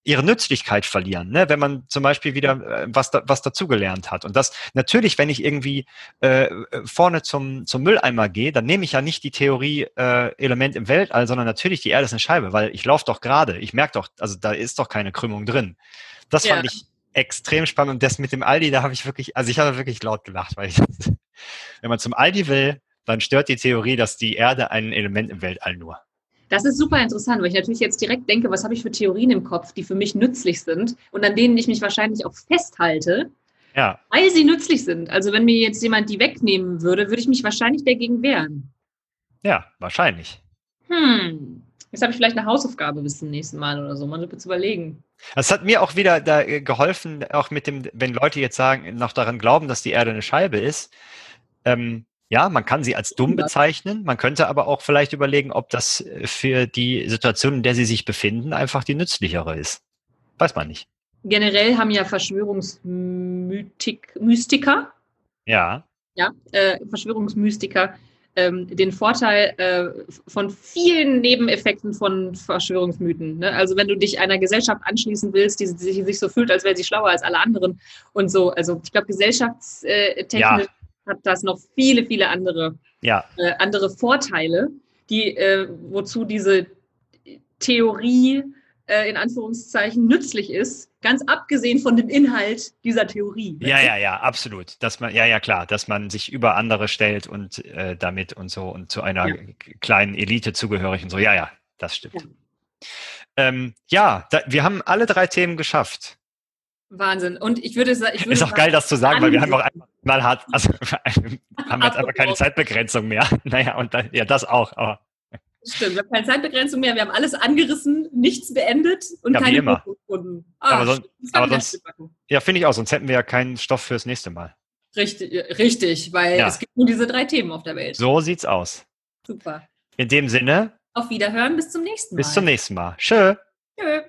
[SPEAKER 1] ihre Nützlichkeit verlieren, ne? wenn man zum Beispiel wieder äh, was, da, was dazugelernt hat. Und das natürlich, wenn ich irgendwie äh, vorne zum, zum Mülleimer gehe, dann nehme ich ja nicht die Theorie äh, Element im Weltall, sondern natürlich die Erde ist eine Scheibe, weil ich laufe doch gerade, ich merke doch, also da ist doch keine Krümmung drin. Das ja. fand ich extrem spannend und das mit dem Aldi, da habe ich wirklich, also ich habe wirklich laut gelacht, weil ich wenn man zum Aldi will, dann stört die Theorie, dass die Erde ein Element im Weltall nur.
[SPEAKER 2] Das ist super interessant, weil ich natürlich jetzt direkt denke, was habe ich für Theorien im Kopf, die für mich nützlich sind und an denen ich mich wahrscheinlich auch festhalte, ja. weil sie nützlich sind. Also wenn mir jetzt jemand die wegnehmen würde, würde ich mich wahrscheinlich dagegen wehren.
[SPEAKER 1] Ja, wahrscheinlich.
[SPEAKER 2] Hm. Jetzt habe ich vielleicht eine Hausaufgabe bis zum nächsten Mal oder so, mal zu überlegen.
[SPEAKER 1] Das hat mir auch wieder da geholfen, auch mit dem, wenn Leute jetzt sagen, noch daran glauben, dass die Erde eine Scheibe ist, ähm, ja, man kann sie als dumm bezeichnen. Man könnte aber auch vielleicht überlegen, ob das äh, für die Situation, in der sie sich befinden, einfach die nützlichere ist. Weiß man nicht.
[SPEAKER 2] Generell haben ja Verschwörungsmystiker,
[SPEAKER 1] ja,
[SPEAKER 2] ja, äh, Verschwörungsmystiker ähm, den Vorteil äh, von vielen Nebeneffekten von Verschwörungsmythen. Ne? Also wenn du dich einer Gesellschaft anschließen willst, die sich, sich so fühlt, als wäre sie schlauer als alle anderen und so. Also ich glaube, gesellschaftstechnisch ja hat das noch viele, viele andere,
[SPEAKER 1] ja.
[SPEAKER 2] äh, andere Vorteile, die, äh, wozu diese Theorie äh, in Anführungszeichen nützlich ist, ganz abgesehen von dem Inhalt dieser Theorie.
[SPEAKER 1] Ja, ja, ja, absolut. Dass man, ja, ja, klar, dass man sich über andere stellt und äh, damit und so und zu einer ja. kleinen Elite zugehörig und so. Ja, ja, das stimmt. Ja, ähm, ja da, wir haben alle drei Themen geschafft.
[SPEAKER 2] Wahnsinn. Und ich würde sagen, ich würde
[SPEAKER 1] ist auch sagen, geil, das zu sagen, weil wir haben auch mal hart, also haben jetzt einfach keine Zeitbegrenzung mehr. Naja, und dann, ja, das auch, aber.
[SPEAKER 2] Stimmt, wir haben keine Zeitbegrenzung mehr, wir haben alles angerissen, nichts beendet und
[SPEAKER 1] ja,
[SPEAKER 2] keine
[SPEAKER 1] immer. gefunden. Ah, aber, sonst, aber sonst, ja, finde ich auch, sonst hätten wir ja keinen Stoff fürs nächste Mal.
[SPEAKER 2] Richtig, richtig, weil ja. es gibt nur diese drei Themen auf der Welt.
[SPEAKER 1] So sieht's aus.
[SPEAKER 2] Super.
[SPEAKER 1] In dem Sinne.
[SPEAKER 2] Auf Wiederhören, bis zum nächsten Mal.
[SPEAKER 1] Bis zum nächsten Mal. Tschö. Tschö.